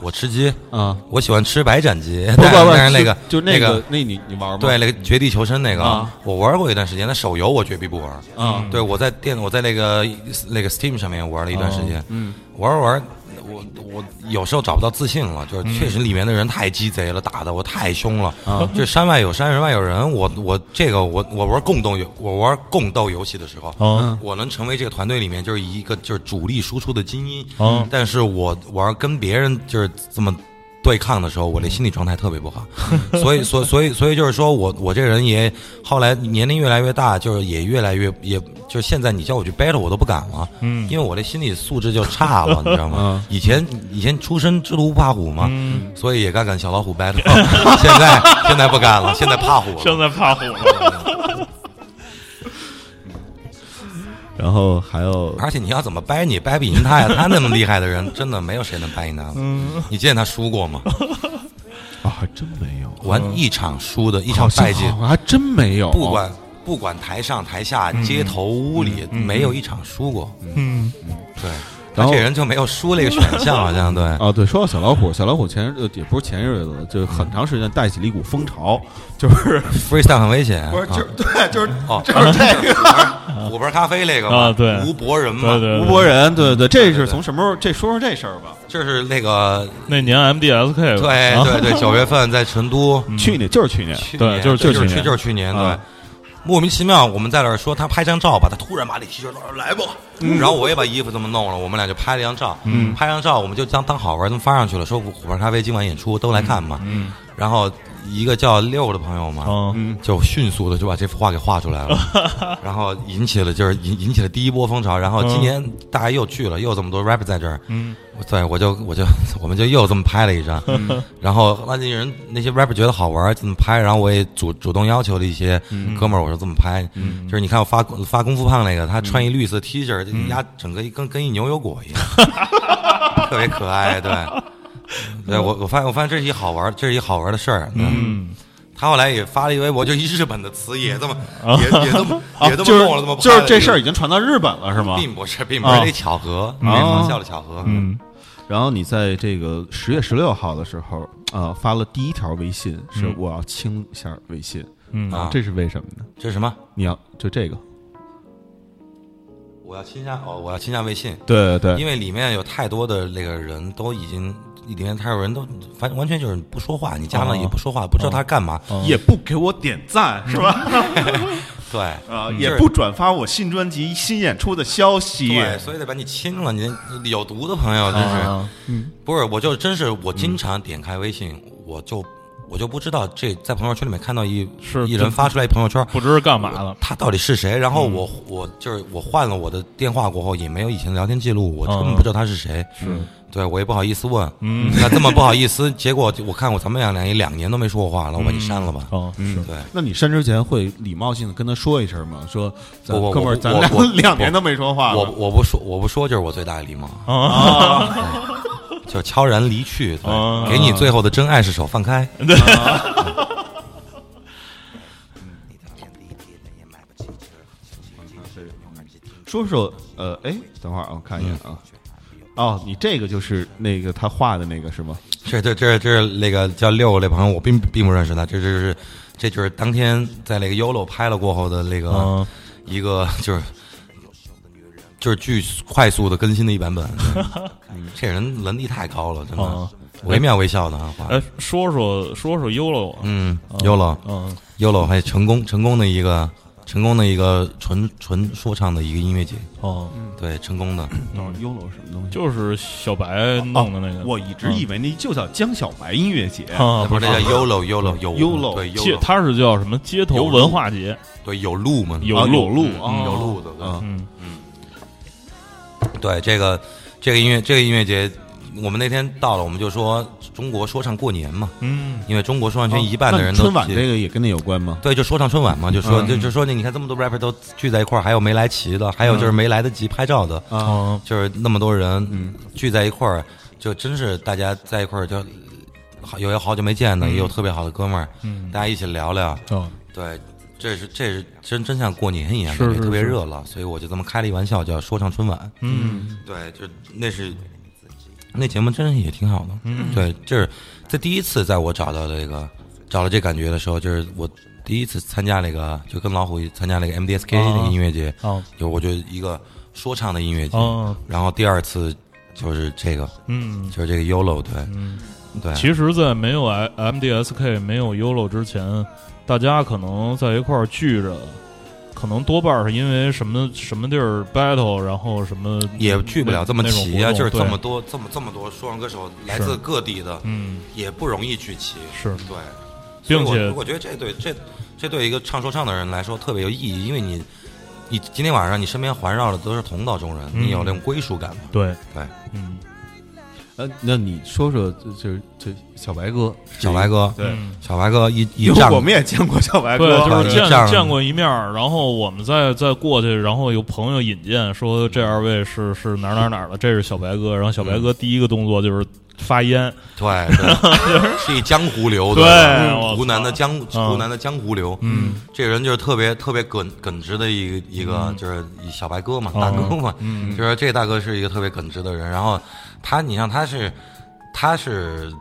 我吃鸡，嗯，我喜欢吃白斩鸡，不但是不不，但是那个就就那个，那你你玩吗？对，那个绝地求生那个，啊我玩过一段时间。那手游我绝逼不玩。嗯对，我在电，我在那个那个 Steam 上面玩了一段时间。嗯，玩玩着，我我有时候找不到自信了，就是确实里面的人太鸡贼了，打的我太凶了。啊，就山外有山，人外有人。我我这个我我玩共斗游，我玩共斗游戏的时候，嗯我能成为这个团队里面就是一个就是主力输出的精英。嗯但是我玩跟别人就是这么对抗的时候，我这心理状态特别不好，所以所所以所以就是说我我这人也后来年龄越来越大，就是也越来越也就是现在你叫我去 battle 我都不敢了，嗯。因为我这心理素质就差了，你知道吗？以前以前出身之犊不怕虎嘛，所以也敢跟小老虎 battle，现在现在不敢了，现在怕虎了，现在怕虎了。然后还有而且你要怎么掰你掰不赢他呀？他那么厉害的人，真的没有谁能掰赢他。你见他输过吗？啊，还真没有，玩一场输的，一场败绩，好像还真没有。不管不管台上台下、街头屋里，没有一场输过。嗯，对，然后这人就没有输这个选项，好像对。啊，对，说到小老虎，小老虎前呃也不是前日子，就很长时间带起了一股风潮，就是。freestyle 很危险，不是，就啊对，就是哦，就是这个虎牌咖啡那个嘛，啊对。吴伯仁嘛，对对，吴伯仁，对对对，这是从什么时候？这说说这事儿吧。就是那个，那年 MDSK 对啊对对，九月份在成都，去年就是去年，对就是就是去年就是去年对。啊。莫名其妙，我们在那儿说他拍张照吧，他突然把那 T 恤说来吧，然后我也把衣服这么弄了，我们俩就拍了一张照。嗯，拍张照我们就当当好玩，这么发上去了，说虎牌咖啡今晚演出都来看嘛。嗯，然后一个叫六的朋友嘛，嗯。就迅速的就把这幅画给画出来了，然后引起了就是引引起了第一波风潮，然后今年大家又去了，又这么多 rap 在这儿，嗯，对我就我就 我们就又这么拍了一张，然后那些人那些 rapper 觉得好玩，这么拍，然后我也主主动要求了一些哥们儿，我说这么拍，就是你看我发发功夫胖那个，他穿一绿色 T 恤，就压整个一跟跟一牛油果一样，特别可爱，对。对我，我发现，我发现这是一好玩，这是一好玩的事儿。嗯，他后来也发了一微博，就一日本的词也这么，也也这么，啊，也这么就是弄了，这么拍就是这事儿已经传到日本了，是吗？并不是，并不是啊一巧合，啊开玩笑的巧合。嗯，然后你在这个十月十六号的时候，呃，发了第一条微信，是嗯我要清一下微信，嗯啊这是为什么呢？这是什么？你要就这个，我要清下哦，我要清下微信，对对因为里面有太多的那个人都已经，里面太多人都反正完全就是不说话，你加了也不说话，不知道他干嘛。哦也不给我点赞是吧？对啊，嗯也不转发我新专辑新演出的消息。对，所以得把你清了。你你有毒的朋友真是，啊不是，我就真是我经常点开微信，我就我就不知道这在朋友圈里面看到一是一人发出来一朋友圈，不知是干嘛的。他到底是谁？然后我我就是我换了我的电话过后，也没有以前的聊天记录，我根本不知道他是谁。是，对我也不好意思问。嗯，那这么不好意思，结果我看我咱们俩俩也两年都没说过话了，我把你删了吧。哦，是对，那你删之前会礼貌性的跟他说一声吗？说，哥们儿，我咱俩我 我两年都没说话了。我我不说我不说就是我最大的礼貌，啊，就悄然离去，对啊给你最后的真爱是手放开。说说，呃，哎，等会儿啊，我看一眼啊。哦，你这个就是那个他画的那个是吗？这这这这是那个叫六那朋友，我并并不认识他，这这是这就是当天在那个 YOLO 拍了过后的那个嗯一个就是就是巨快速的更新的一版本。嗯 这人能力太高了，真的。啊，惟妙惟肖的啊画。哎，说说说说 YOLO，啊嗯，YOLO 嗯。YOLO 还成功成功的一个成功的一个纯纯说唱的一个音乐节，哦，对，成功的。等会儿 YOLO 什么东西？就是小白弄的那个，我一直以为那就叫江小白音乐节。啊，不是这叫 YOLO 有 YOLO 对街，YOLO 它是叫什么街头文化节？对有路嘛，啊有路有路有路的，对。嗯。嗯对这个这个音乐这个音乐节，我们那天到了，我们就说中国说唱过年嘛，嗯因为中国说唱圈一半的人都春晚这个也跟那有关吗？对，就说唱春晚嘛，就说嗯就就说你看这么多 rapper 都聚在一块儿，还有没来齐的，还有就是没来得及拍照的，啊，哦就是那么多人嗯聚在一块儿，就真是大家在一块儿就好有好久没见的，也有特别好的哥们儿，嗯大家一起聊聊，哦对，这是这是真真像过年一样，特别是是热闹，所以我就这么开了一玩笑，叫说唱春晚。嗯对，就那是那节目真是也挺好的。嗯对，就是在第一次在我找到这个找到这感觉的时候，就是我第一次参加那个，就跟老虎参加那个 MDSK 啊那个音乐节，哦就我觉得一个说唱的音乐节。哦然后第二次就是这个，嗯就是这个 YOLO，对嗯。对，其实，在没有 M MDSK 没有 YOLO 之前，大家可能在一块儿聚着，可能多半是因为什么什么地儿 battle，然后什么也聚不了这么齐啊，就是这么多这么这么多说唱歌手来自各地的，嗯。也不容易聚齐。是。对，并且所以我我觉得这对这这对一个唱说唱的人来说特别有意义，因为你你今天晚上你身边环绕的都是同道中人，嗯。你有那种归属感嘛。对。对，嗯呃，那你说说，就就这小白哥，小白哥，对嗯小白哥一一因为仗我们也见过小白对，哥，就是见见过一面，然后我们再再过去，然后有朋友引荐说这二位是是哪儿哪儿哪儿的，这是小白哥，然后小白哥第一个动作就是发烟，对对，是一江湖流的，对湖南的江嗯湖南的江湖流，嗯这个人就是特别特别耿耿直的一个一个，就是小白哥嘛，哦大哥嘛，嗯就是这大哥是一个特别耿直的人。然后他，你像他是，他是，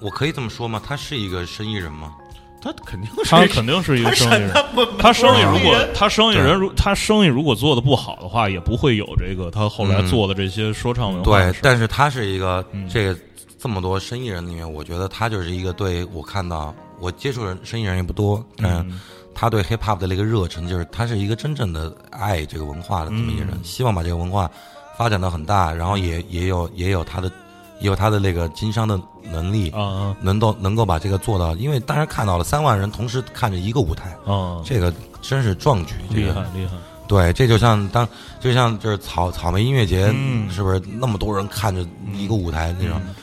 我可以这么说吗？他是一个生意人吗？他肯定是他肯定是一个生意人。他生意如果他生意人如他生意如果做的不好的话，也不会有这个他后来嗯。做的这些说唱文化对但是他是一个嗯。这个这么多生意人里面，我觉得他就是一个对我看到我接触人生意人也不多，嗯，嗯他对 hip hop 的那个热忱，就是他是一个真正的爱这个文化的这么一个人，嗯。希望把这个文化发展到很大，然后也也有也有他的也有他的那个经商的能力，啊能够能够把这个做到，因为当然看到了三万人同时看着一个舞台，啊，这个真是壮举，这厉个害厉害，对，这就像当就像就是草草莓音乐节，嗯。是不是那么多人看着一个舞台那种？嗯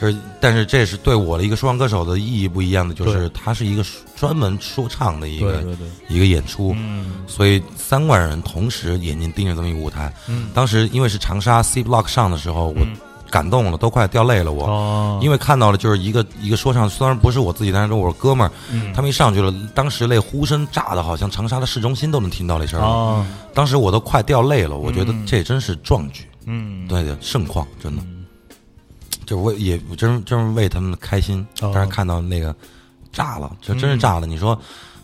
就是，但是这是对我的一个说唱歌手的意义不一样的，就是对他是一个专门说唱的一个一个演出，嗯。所以三万人同时眼睛盯着这么一个舞台。嗯。当时因为是长沙 C Block 上的时候，我嗯。感动了，都快掉泪了我。哦，因为看到了，就是一个一个说唱，虽然不是我自己，但是我哥们儿，嗯。他们一上去了，当时那呼声炸的，好像长沙的市中心都能听到那声当时我都快掉泪了，我觉得嗯。这真是壮举。嗯，对对，盛况真的，就我也真真是为他们开心。哦但是看到那个炸了，就真是炸了。你说，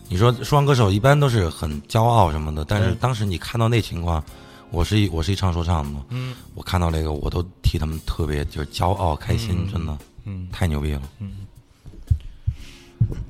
你说说唱歌手一般都是很骄傲什么的，但是当时你看到那情况，我是一我是一唱说唱的嘛，嗯我看到那个我都替他们特别就是骄傲开心，真的嗯太牛逼了。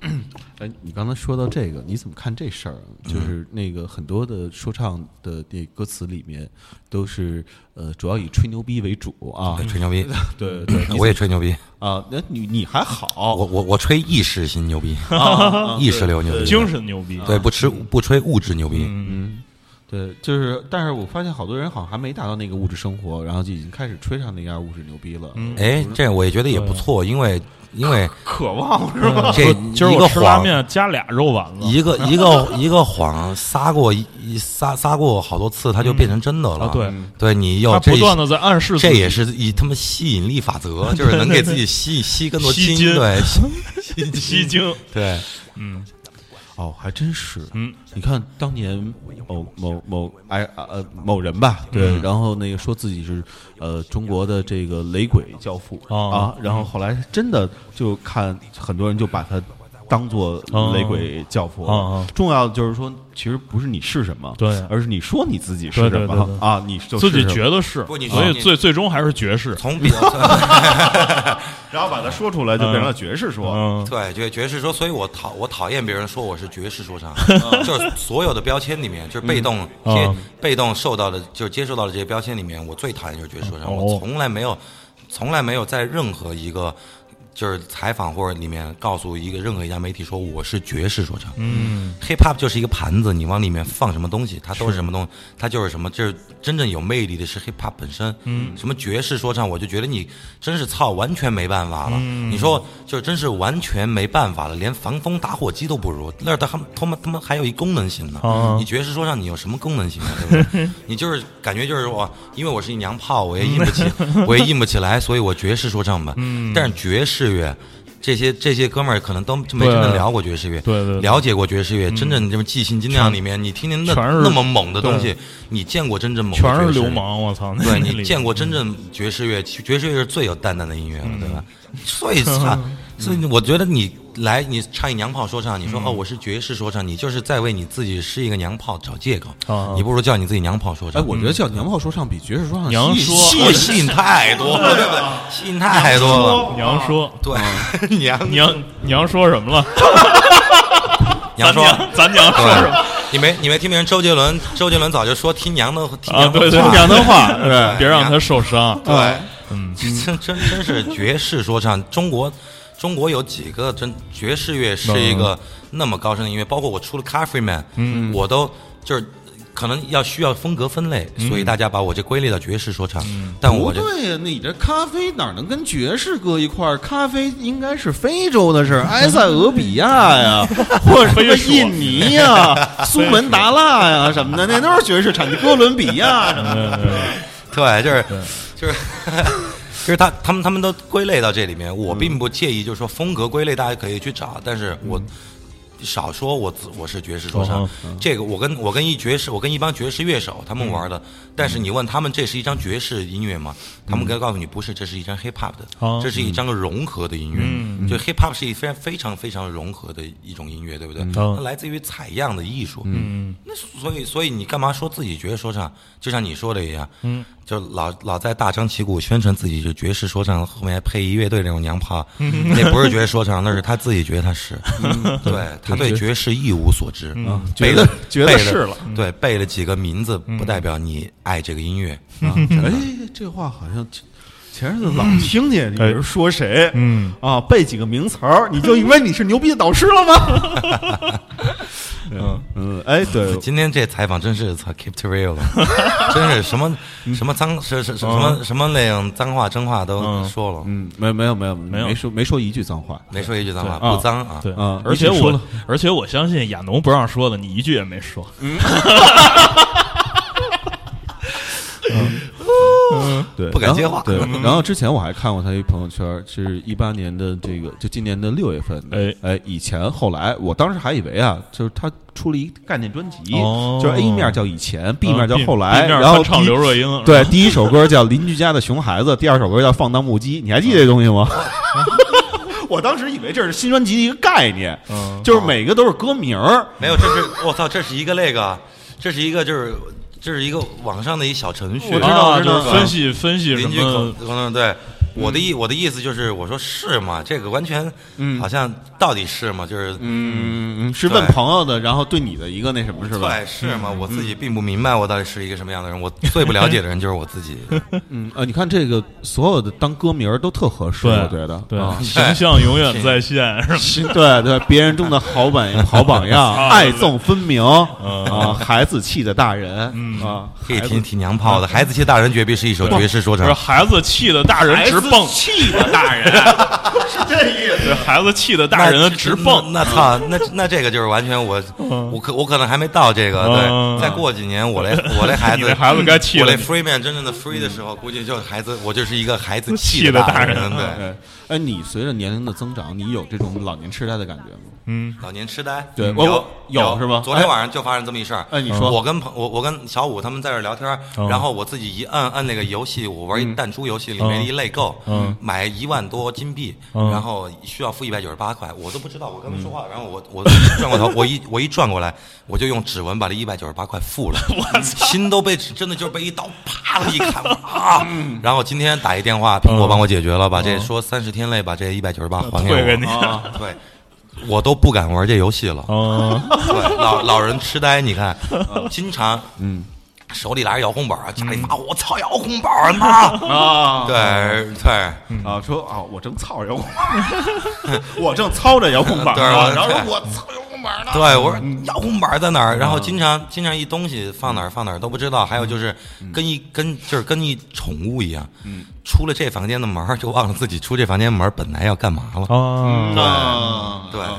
哎，你刚才说到这个，你怎么看这事儿啊？就是那个很多的说唱的那歌词里面，都是呃主要以吹牛逼为主啊。吹牛逼，对 对，你我也吹牛逼，啊，那你你还好，我我我吹意识型牛逼，啊意识流牛逼，精神牛逼，对，不吃不吹物质牛逼。嗯对，就是，但是我发现好多人好像还没达到那个物质生活，然后就已经开始吹上那样物质牛逼了。嗯，哎，这我也觉得也不错，因为因为 渴望是吧？这今儿一个我吃拉谎，面加俩肉丸子，一个一个一个谎撒过一一撒撒过好多次，它就变成真的了。啊，对，对，你要不断的在暗示，这也是以他们吸引力法则，就是能给自己吸吸更多吸金对 吸吸精，对，嗯哦，还真是。嗯，你看当年某某某哎啊呃某人吧，对，然后那个说自己是呃中国的这个雷鬼教父哦。啊，然后后来真的就看很多人就把他当做哦雷鬼教父。重要的就是说，其实不是你是什么，对。而是你说你自己是什么。对对。对啊，你就自己觉得是，不你所以最最终还是爵士，从比较 然后把它说出来，就变成了爵士说。嗯对爵爵士说，所以我讨我讨厌别人说我是爵士说唱，就是所有的标签里面，就是被动接嗯。被动受到的，就是接受到的这些标签里面，我最讨厌就是爵士说唱，哦。我从来没有从来没有在任何一个。就是采访或者里面告诉一个任何一家媒体说我是爵士说唱，嗯 hip hop 就是一个盘子，你往里面放什么东西，它都是什么东西，它就是什么，就是真正有魅力的是 hip hop 本身。嗯，什么爵士说唱，我就觉得你真是操，完全没办法了。你说就是真是完全没办法了，连防风打火机都不如，那儿他们他们他们还有一功能性呢。啊你爵士说唱你有什么功能性啊？对不对？你就是感觉就是我，因为我是一娘炮，我也 硬不起，我也硬不起来，所以我爵士说唱吧。嗯，但是爵士乐。这些这些哥们儿可能都没真正对聊过爵士乐，对对对了解过爵士乐，真正这么即兴精酿里面，你听听那那么猛的东西，你见过真正猛的全是爵士流氓，我操！对你见过真正爵士乐，爵士乐是最有淡淡的音乐了，对吧？所以操，所以我觉得你来你唱一娘炮说唱，你说哦我是爵士说唱，你就是在为你自己是一个娘炮找借口。啊，你不如叫你自己娘炮说唱。哎，我觉得叫娘炮说唱比爵士说唱娘说。吸引吸引太多了，对不对？吸引太多了，娘说。对。娘。娘娘说什么了？娘说。咱娘说什么？你没你没听明白周杰伦？周杰伦早就说听娘的听啊，娘的对对，话娘的话，对。别让他受伤。对，嗯，真真真是爵士说唱。中国中国有几个真爵士乐是一个那么高深的音乐？包括我出了 Coffee Man，嗯，我都就是可能要需要风格分类，所以大家把我这归类到爵士说唱。但不我这对呀，你这咖啡哪能跟爵士搁一块儿？咖啡应该是非洲的事儿，埃塞俄比亚呀，或者什么印尼呀、苏门答腊呀什么的，那都是爵士产地。哥伦比亚什么的，对，就是就是。就是他，他们他们都归类到这里面，我并不介意，就是说风格归类大家可以去找，但是我少说我自我是爵士说唱哦，这个我跟我跟一爵士，我跟一帮爵士乐手他们玩的，但是你问他们这是一张爵士音乐吗？他们可以告诉你不是，这是一张 hip hop 的哦，这是一张融合的音乐。嗯就 hip hop 是一非常非常非常融合的一种音乐，对不对？哦它来自于采样的艺术。嗯那所以，所以你干嘛说自己爵士说唱？就像你说的一样，嗯，就老老在大张旗鼓宣传自己是爵士说唱，后面还配一乐队那种娘炮，那不是爵士说唱，那是他自己觉得他是，对他对爵士一无所知，嗯觉得背了觉背了得是了。对，背了几个名字不代表你爱这个音乐。啊哎，这话好像前前日子老听见有人说谁，嗯啊，背几个名词儿，你就以为你是牛逼的导师了吗？嗯嗯，哎，对，今天这采访真是操 keep to real 了，真是什么什么脏是是是什么什么那样脏话真话都嗯说了，嗯，没没有没有没有没说没说一句脏话，没说一句脏话，不脏啊。对啊而且我而且我相信亚农不让说的，你一句也没说。对，不敢接话。对，然后之前我还看过他一朋友圈，是一八年的这个，就今年的六月份的。哎哎，以前后来，我当时还以为啊，就是他出了一概念专辑，哦就是 A 面叫以前，B 面叫啊后来然后唱刘若英，对，第一首歌叫《邻居家的熊孩子》，第二首歌叫《放荡不羁》，你还记得这东西吗？我当时以为这是新专辑的一个概念，嗯就是每个都是歌名儿。没有，这是我操，这是一个那个，这是一个就是这是一个网上的一小程序，我知道啊就是分析分析什邻居口么，可能对。我的意我的意思就是，我说是吗？这个完全，好像到底是吗？就是，嗯，是问朋友的，然后对你的一个那什么是吧？对，是吗？我自己并不明白我到底是一个什么样的人，我最不了解的人就是我自己。嗯呃，你看这个所有的当歌名儿都特合适，我觉得对啊，形象永远在线，是吧？对对，别人中的好榜好榜样，爱憎分明嗯啊，孩子气的大人啊，孩子可以挺挺娘炮的，《孩子气大人》绝壁是一首爵士说唱。不是孩子气的大人直蹦，气的大人是这意思。对孩子气的大人直蹦，那那操，那那这个就是完全我我可我可能还没到这个，嗯。对，再过几年我这我这孩子 孩子该气了。我这 free man 真正的 free 的时候，估计就孩子我就是一个孩子气的大人对，哎，哎，你随着年龄的增长，你有这种老年痴呆的感觉吗？嗯，老年痴呆，对有有是吧昨天晚上就发生这么一事儿。哎你说。我跟朋我我跟小五他们在这聊天然后我自己一摁摁那个游戏，我玩一弹珠游戏，里面一类购，嗯。买一万多金币，嗯。然后需要付一百九十八块，我都不知道，我跟他们说话，然后我我转过头，我一我一转过来，我就用指纹把这一百九十八块付了，我心都被真的就是被一刀啪了一砍。啊！然后今天打一电话，苹果帮我解决了，把这说三十天内把这一百九十八还给我。对，我都不敢玩这游戏了。嗯，对，老 老人痴呆，你看，经常嗯，手里拿着遥控板儿，家里骂我操遥控板儿妈，啊，对对。啊，说啊，我正操着遥控板，我正操着遥控板然后说我操对，我说遥控板在哪儿？然后经常经常一东西放哪儿放哪儿都不知道，还有就是跟一跟就是跟一宠物一样，出了这房间的门就忘了自己出这房间门本来要干嘛了。对啊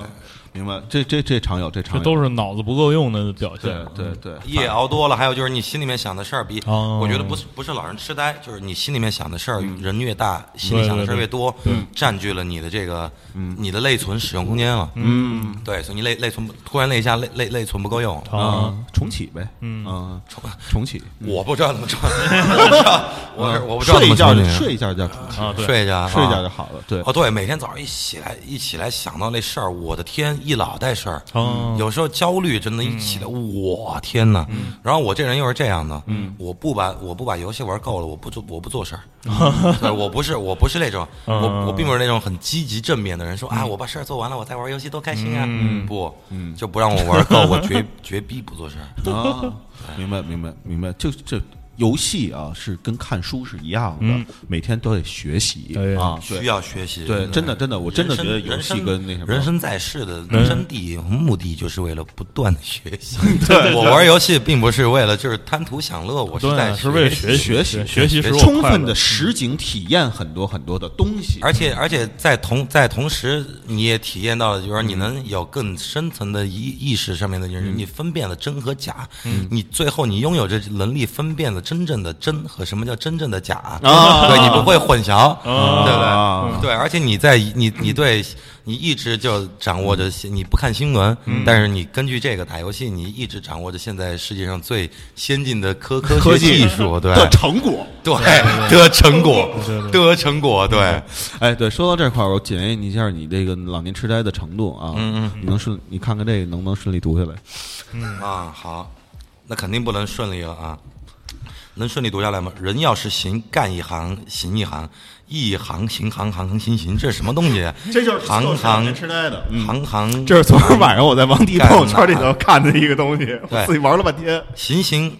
明白，这这这常有，这常有，这都是脑子不够用的表现，对对对，夜熬多了，还有就是你心里面想的事儿比，哦。我觉得不是不是老人痴呆，就是你心里面想的事儿，人越大，心里想的事儿越多，占据了你的这个，你的内存使用空间了。嗯。对，所以你内内存突然那一下内内内存不够用，啊，重启呗，嗯。啊，重启，我不知道怎么装，我不知道，我是我不知道睡一觉就睡一觉就叫重启，啊，对，睡一觉，睡一觉啊。就好了，对。哦，对，每天早上一起来，一起来想到那事儿，我的天，一脑袋事儿。哦有时候焦虑真的，一起来，我天哪！然后我这人又是这样的，我不把我不把游戏玩够了，我不做我不做事儿。对我不是我不是那种我我并不是那种很积极正面的人，说啊我把事儿做完了，我再玩游戏多开心啊！不，就不让我玩够，我绝绝逼不做事儿。啊，明白明白明白，就这游戏啊，是跟看书是一样的，每天都得学习啊，需要学习，对，真的真的，我真的觉得游戏人生跟那什么人生在世的真谛目的就是为了不断的学习。对我玩游戏并不是为了就是贪图享乐，我是在对，是为了学学学习学习充分的实景体验很多很多的东西，而且而且在同在同时，你也体验到了，就是说你能有更深层的意意识上面的就是，你分辨了真和假，你最后你拥有这能力分辨了真正的真和什么叫真正的假，啊对你不会混淆，对不啊对？对，而且你在你你对。你一直就掌握着，你不看新闻，但是你根据这个打游戏，你一直掌握着现在世界上最先进的科科学技技术，对的成果。对，的成果，的成果，对。哎，对，说到这块儿，我检验一下你这个老年痴呆的程度啊。嗯嗯你能顺，你看看这个能不能顺利读下来？啊，好，那肯定不能顺利了啊。能顺利读下来吗？人要是行，干一行，行一行，一行行行行行行行，这是什么东西？这就是行老行年痴呆的。嗯，行行，这是昨天晚上我在王迪朋友圈里头看的一个东西，我自己玩了半天。行行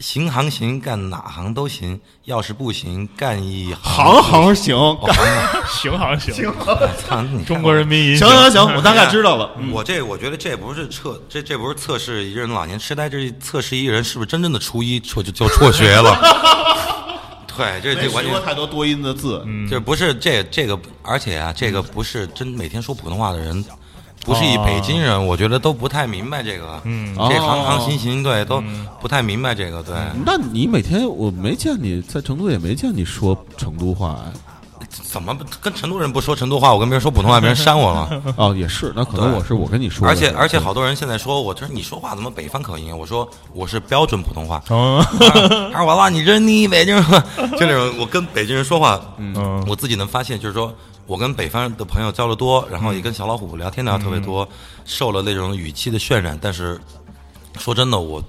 行行行，干哪行都行。要是不行，干一行行行，干行。行行，操你看中国人民银行。行行，我大概知道了。我这我觉得这不是测这这不是测试一个人老年痴呆，这是测试一个人是不是真正的初一辍就就辍学了。对，这没这完全太多多音的字，这不是这这个，而且啊，这个不是真每天说普通话的人不是一哦北京人，我觉得都不太明白这个。嗯哦这行行行行对都不太明白这个，对。那你每天我没见你在成都，也没见你说成都话呀？怎么跟成都人不说成都话？我跟别人说普通话，别人删我了。哦，也是，那可能我是我跟你说，而且而且好多人现在说我，就是你说话怎么北方口音啊？我说我是标准普通话。哦他说完了，你这你北京人，就那种我跟北京人说话，嗯我自己能发现，就是说我跟北方的朋友交流多，然后也跟小老虎聊天聊得特别多，受了那种语气的渲染。但是说真的，我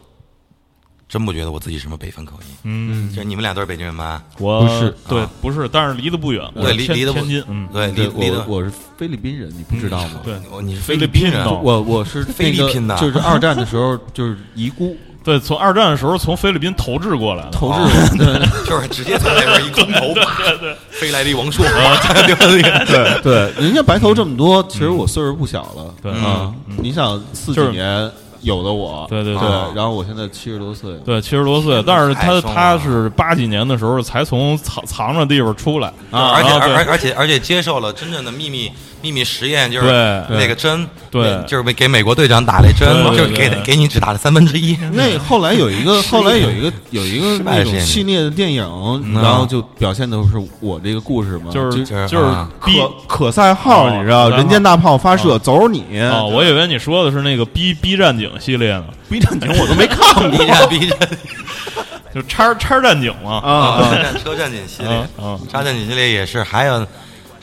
真不觉得我自己什么北方口音。嗯，就是你们俩都是北京人吗？我不是对啊不是，但是离得不远，我对，离离得不天津，嗯，对，离对离得我我是菲律宾人，你不知道吗？对，哦你是菲律律宾人我我是菲律宾的就是二战的时候就是遗孤对，从二战的时候从菲律宾投掷过来的，投掷哦掷，对。就是直接从那边一空投，啪飞来的一王朔，啊对对。对，对，人家白头这么多，其实我岁数不小了，对啊，你想四几就是年有的我，对对对对。然后我现在七十多岁，对，七十多岁，但是他他是八几年的时候才从藏藏着地方出来啊而且而而且而且接受了真正的秘密秘密实验，就是那个针，对。就是给美国队长打了一针，对对就是给对。给你只打了三分之一。那后来有一个，后来有一个有一个那种系列的电影，然后就表现的是我这个故事嘛，就是就是可可赛号，哦你知道，人间大炮发射，走你！哦，我以为你说的是那个 B B 战警系列呢，B 战警我都没看过 B 战 B 战。就叉叉战警嘛，啊车战警系列啊啊，车站警系列也是，还有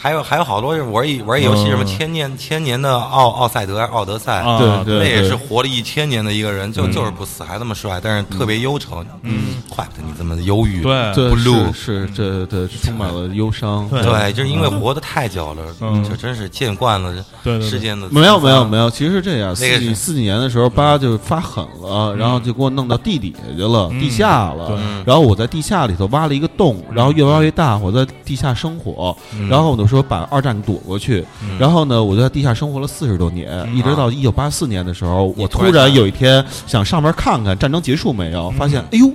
还有还有好多玩一玩一游戏，嗯什么千年千年的奥奥赛德奥德赛，啊对对那也是活了一千年的一个人，就嗯就是不死，还那么帅，但是特别忧愁。嗯，怪不得你这么忧郁。对对，是是这这充满了忧伤。对对，就是因为活得太久了，嗯就真是见惯了对对对世间的。没有没有没有，其实是这样。四那个四几年的时候，八就发狠了，然后就给我弄到地底下去了，地下了。然后我在地下里头挖了一个洞，然后越挖越大，我在地下生火。然后我就说把二战躲过去。然后呢，我就在地下生活了四十多年，一直到一九八四年的时候，我突然有一天想上面看看战争结束没有，发现哎呦，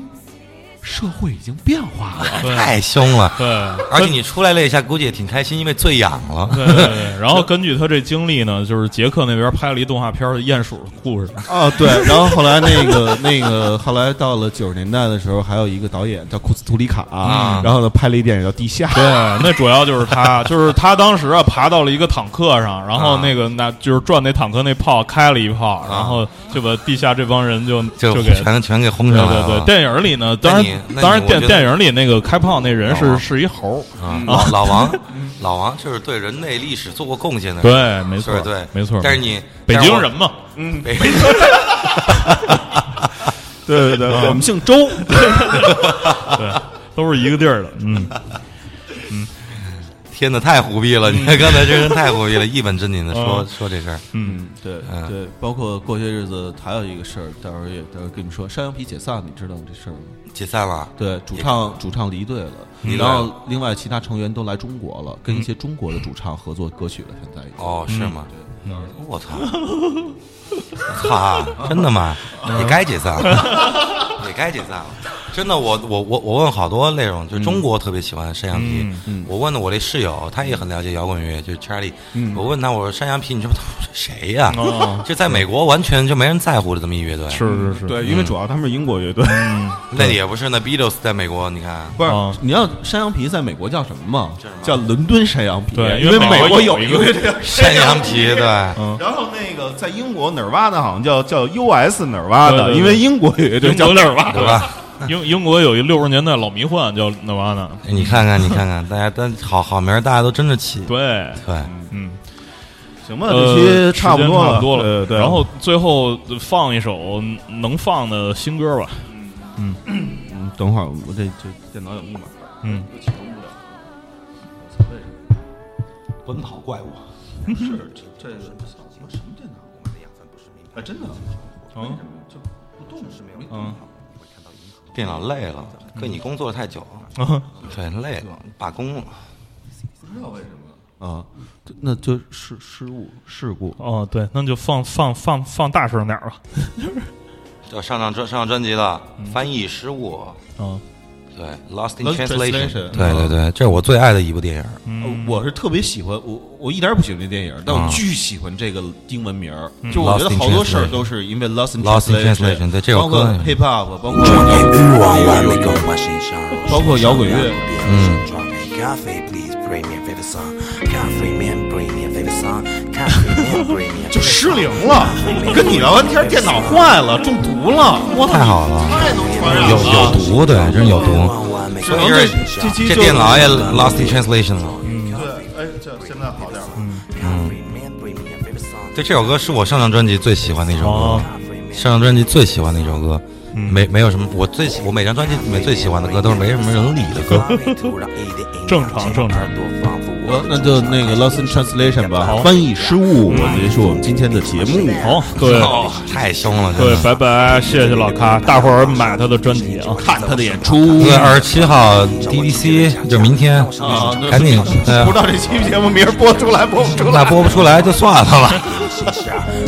社会已经变化了。对太凶了。对，而且你出来了一下，估计也挺开心，因为醉氧了。对对对，然后根据他这经历呢，就是捷克那边拍了一动画片的《鼹鼠的故事》，哦，对，然后后来那个 那个后来到了九十年代的时候，还有一个导演叫库斯图里卡，嗯然后呢拍了一电影叫《地下》。对，那主要就是他，就是他当时啊爬到了一个坦克上，然后那个那就是转那坦克那炮开了一炮，然后就把地下这帮人就就给。全全给轰对上来了。对对，电影里呢，当然当然电电影里那个开炮那人是哦是一猴，啊，老 老王，老王就是对人类历史做过贡献的，对，没错，对，没错。但是你北京人，嘛，但是我北 对对对，我们姓周。对，都是一个地儿的，嗯，天哪，太胡逼了！你看刚才这人太胡逼了，一本正经的说嗯说这事儿。嗯，对嗯对，包括过些日子还有一个事儿，待会儿也待会儿跟你们说，山羊皮解散，你知道吗？这事儿吗？解散了，对，主唱主唱离队了，离队然后另外其他成员都来中国了，跟一些中国的主唱合作歌曲了。现在哦，是吗？我操！我操！真的吗？也该解散了，也该解散了。真的，我我我我问好多那种，就中国特别喜欢山羊皮。我问的我那室友，他也很了解摇滚乐，就是 Charlie。我问他，我说山羊皮，你知道他说谁呀？哦就在美国完全就没人在乎的这么一乐队。是是是，对，因为主要他们是英国乐队，那也不是，那 Beatles 在美国，你看。不是啊你知道山羊皮在美国叫什么吗叫什么？叫伦敦山羊皮。对因因为美国有一个一个乐队叫山羊皮，对，然后那个在英国哪儿挖的，好像叫叫 US 哪儿挖的，对对对因为英国有一队英叫国那儿挖，对吧？英英国有一六十年代老迷幻叫那玩意儿，你看看，你看看，大家但好好名儿，大家都争着起。对，对，嗯，行吧，呃，这期差不时间多了，差不多了。对对。然后最后放一首能放的新歌吧。嗯，等会儿我这这电脑有密码，嗯，启动不了。奔跑怪物，是这这个什么什么电脑？哎，真的，嗯就不动是没有。嗯电脑累了，跟你工作太久了，嗯，对，累了，罢工了。不知道为什么啊，这那就是失误事故。哦，对，那就放放放放大声点儿吧。要上张专上张专辑了，翻译失误，嗯，对，Lost in Translation，Translation 对对对，这是我最爱的一部电影。呃我是特别喜欢我，我一点儿也不喜欢这电影，但我啊巨喜欢这个英文名儿。就我觉得好多事儿 Translation 都是因为 Lost in Translation，对这首包括歌 hip hop，包括欲望完美共包括摇滚乐。嗯，就失灵了，跟你聊完天，电脑坏了，中毒了，太好了，太能传染有了，有毒，对，真是有毒。这这期这电脑也 Lost Translation 了。嗯对，哎，这现在好点了。咖啡 man bring me a favorite song，对，这首歌是我上张专辑最喜欢的一首歌哦，上张专辑最喜欢的一首歌。没没有什么，我最喜我每张专辑里面最喜欢的歌都是没什么人理的歌。正常正常我那就那个 Lost in Translation 吧，翻译失误结束我们今天的节目。好，各位哦，太凶了，各位，拜拜，谢谢老咖，大伙儿买他的专辑啊。看他的演出对，二十七号 DDC 就明天啊，那赶紧，不知道这期节目明儿播出来播不出来。那播不出来就算了吧。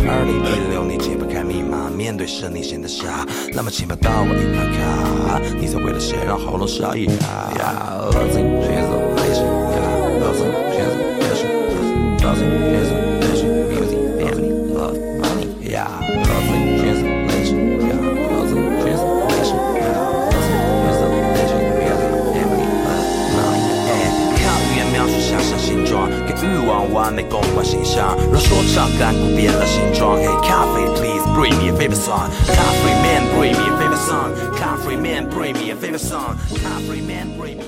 二零一六，你解不开密码，面对是你显得傻。那么请把到我一卡卡，你在为了谁让喉咙沙哑 lost in translation, music, family, love, money, yeah. Lost in translation, yeah. Lost in translation, yeah. Lost in translation, music, family, love, money, yeah. 靠语言描述想象形状，跟欲望完美共换形象，让说唱感骨变了形状。Hey, coffee, please bring me a favorite song. Coffee man, bring me a favorite song. Coffee man, bring me a favorite song. Coffee man, bring me a favorite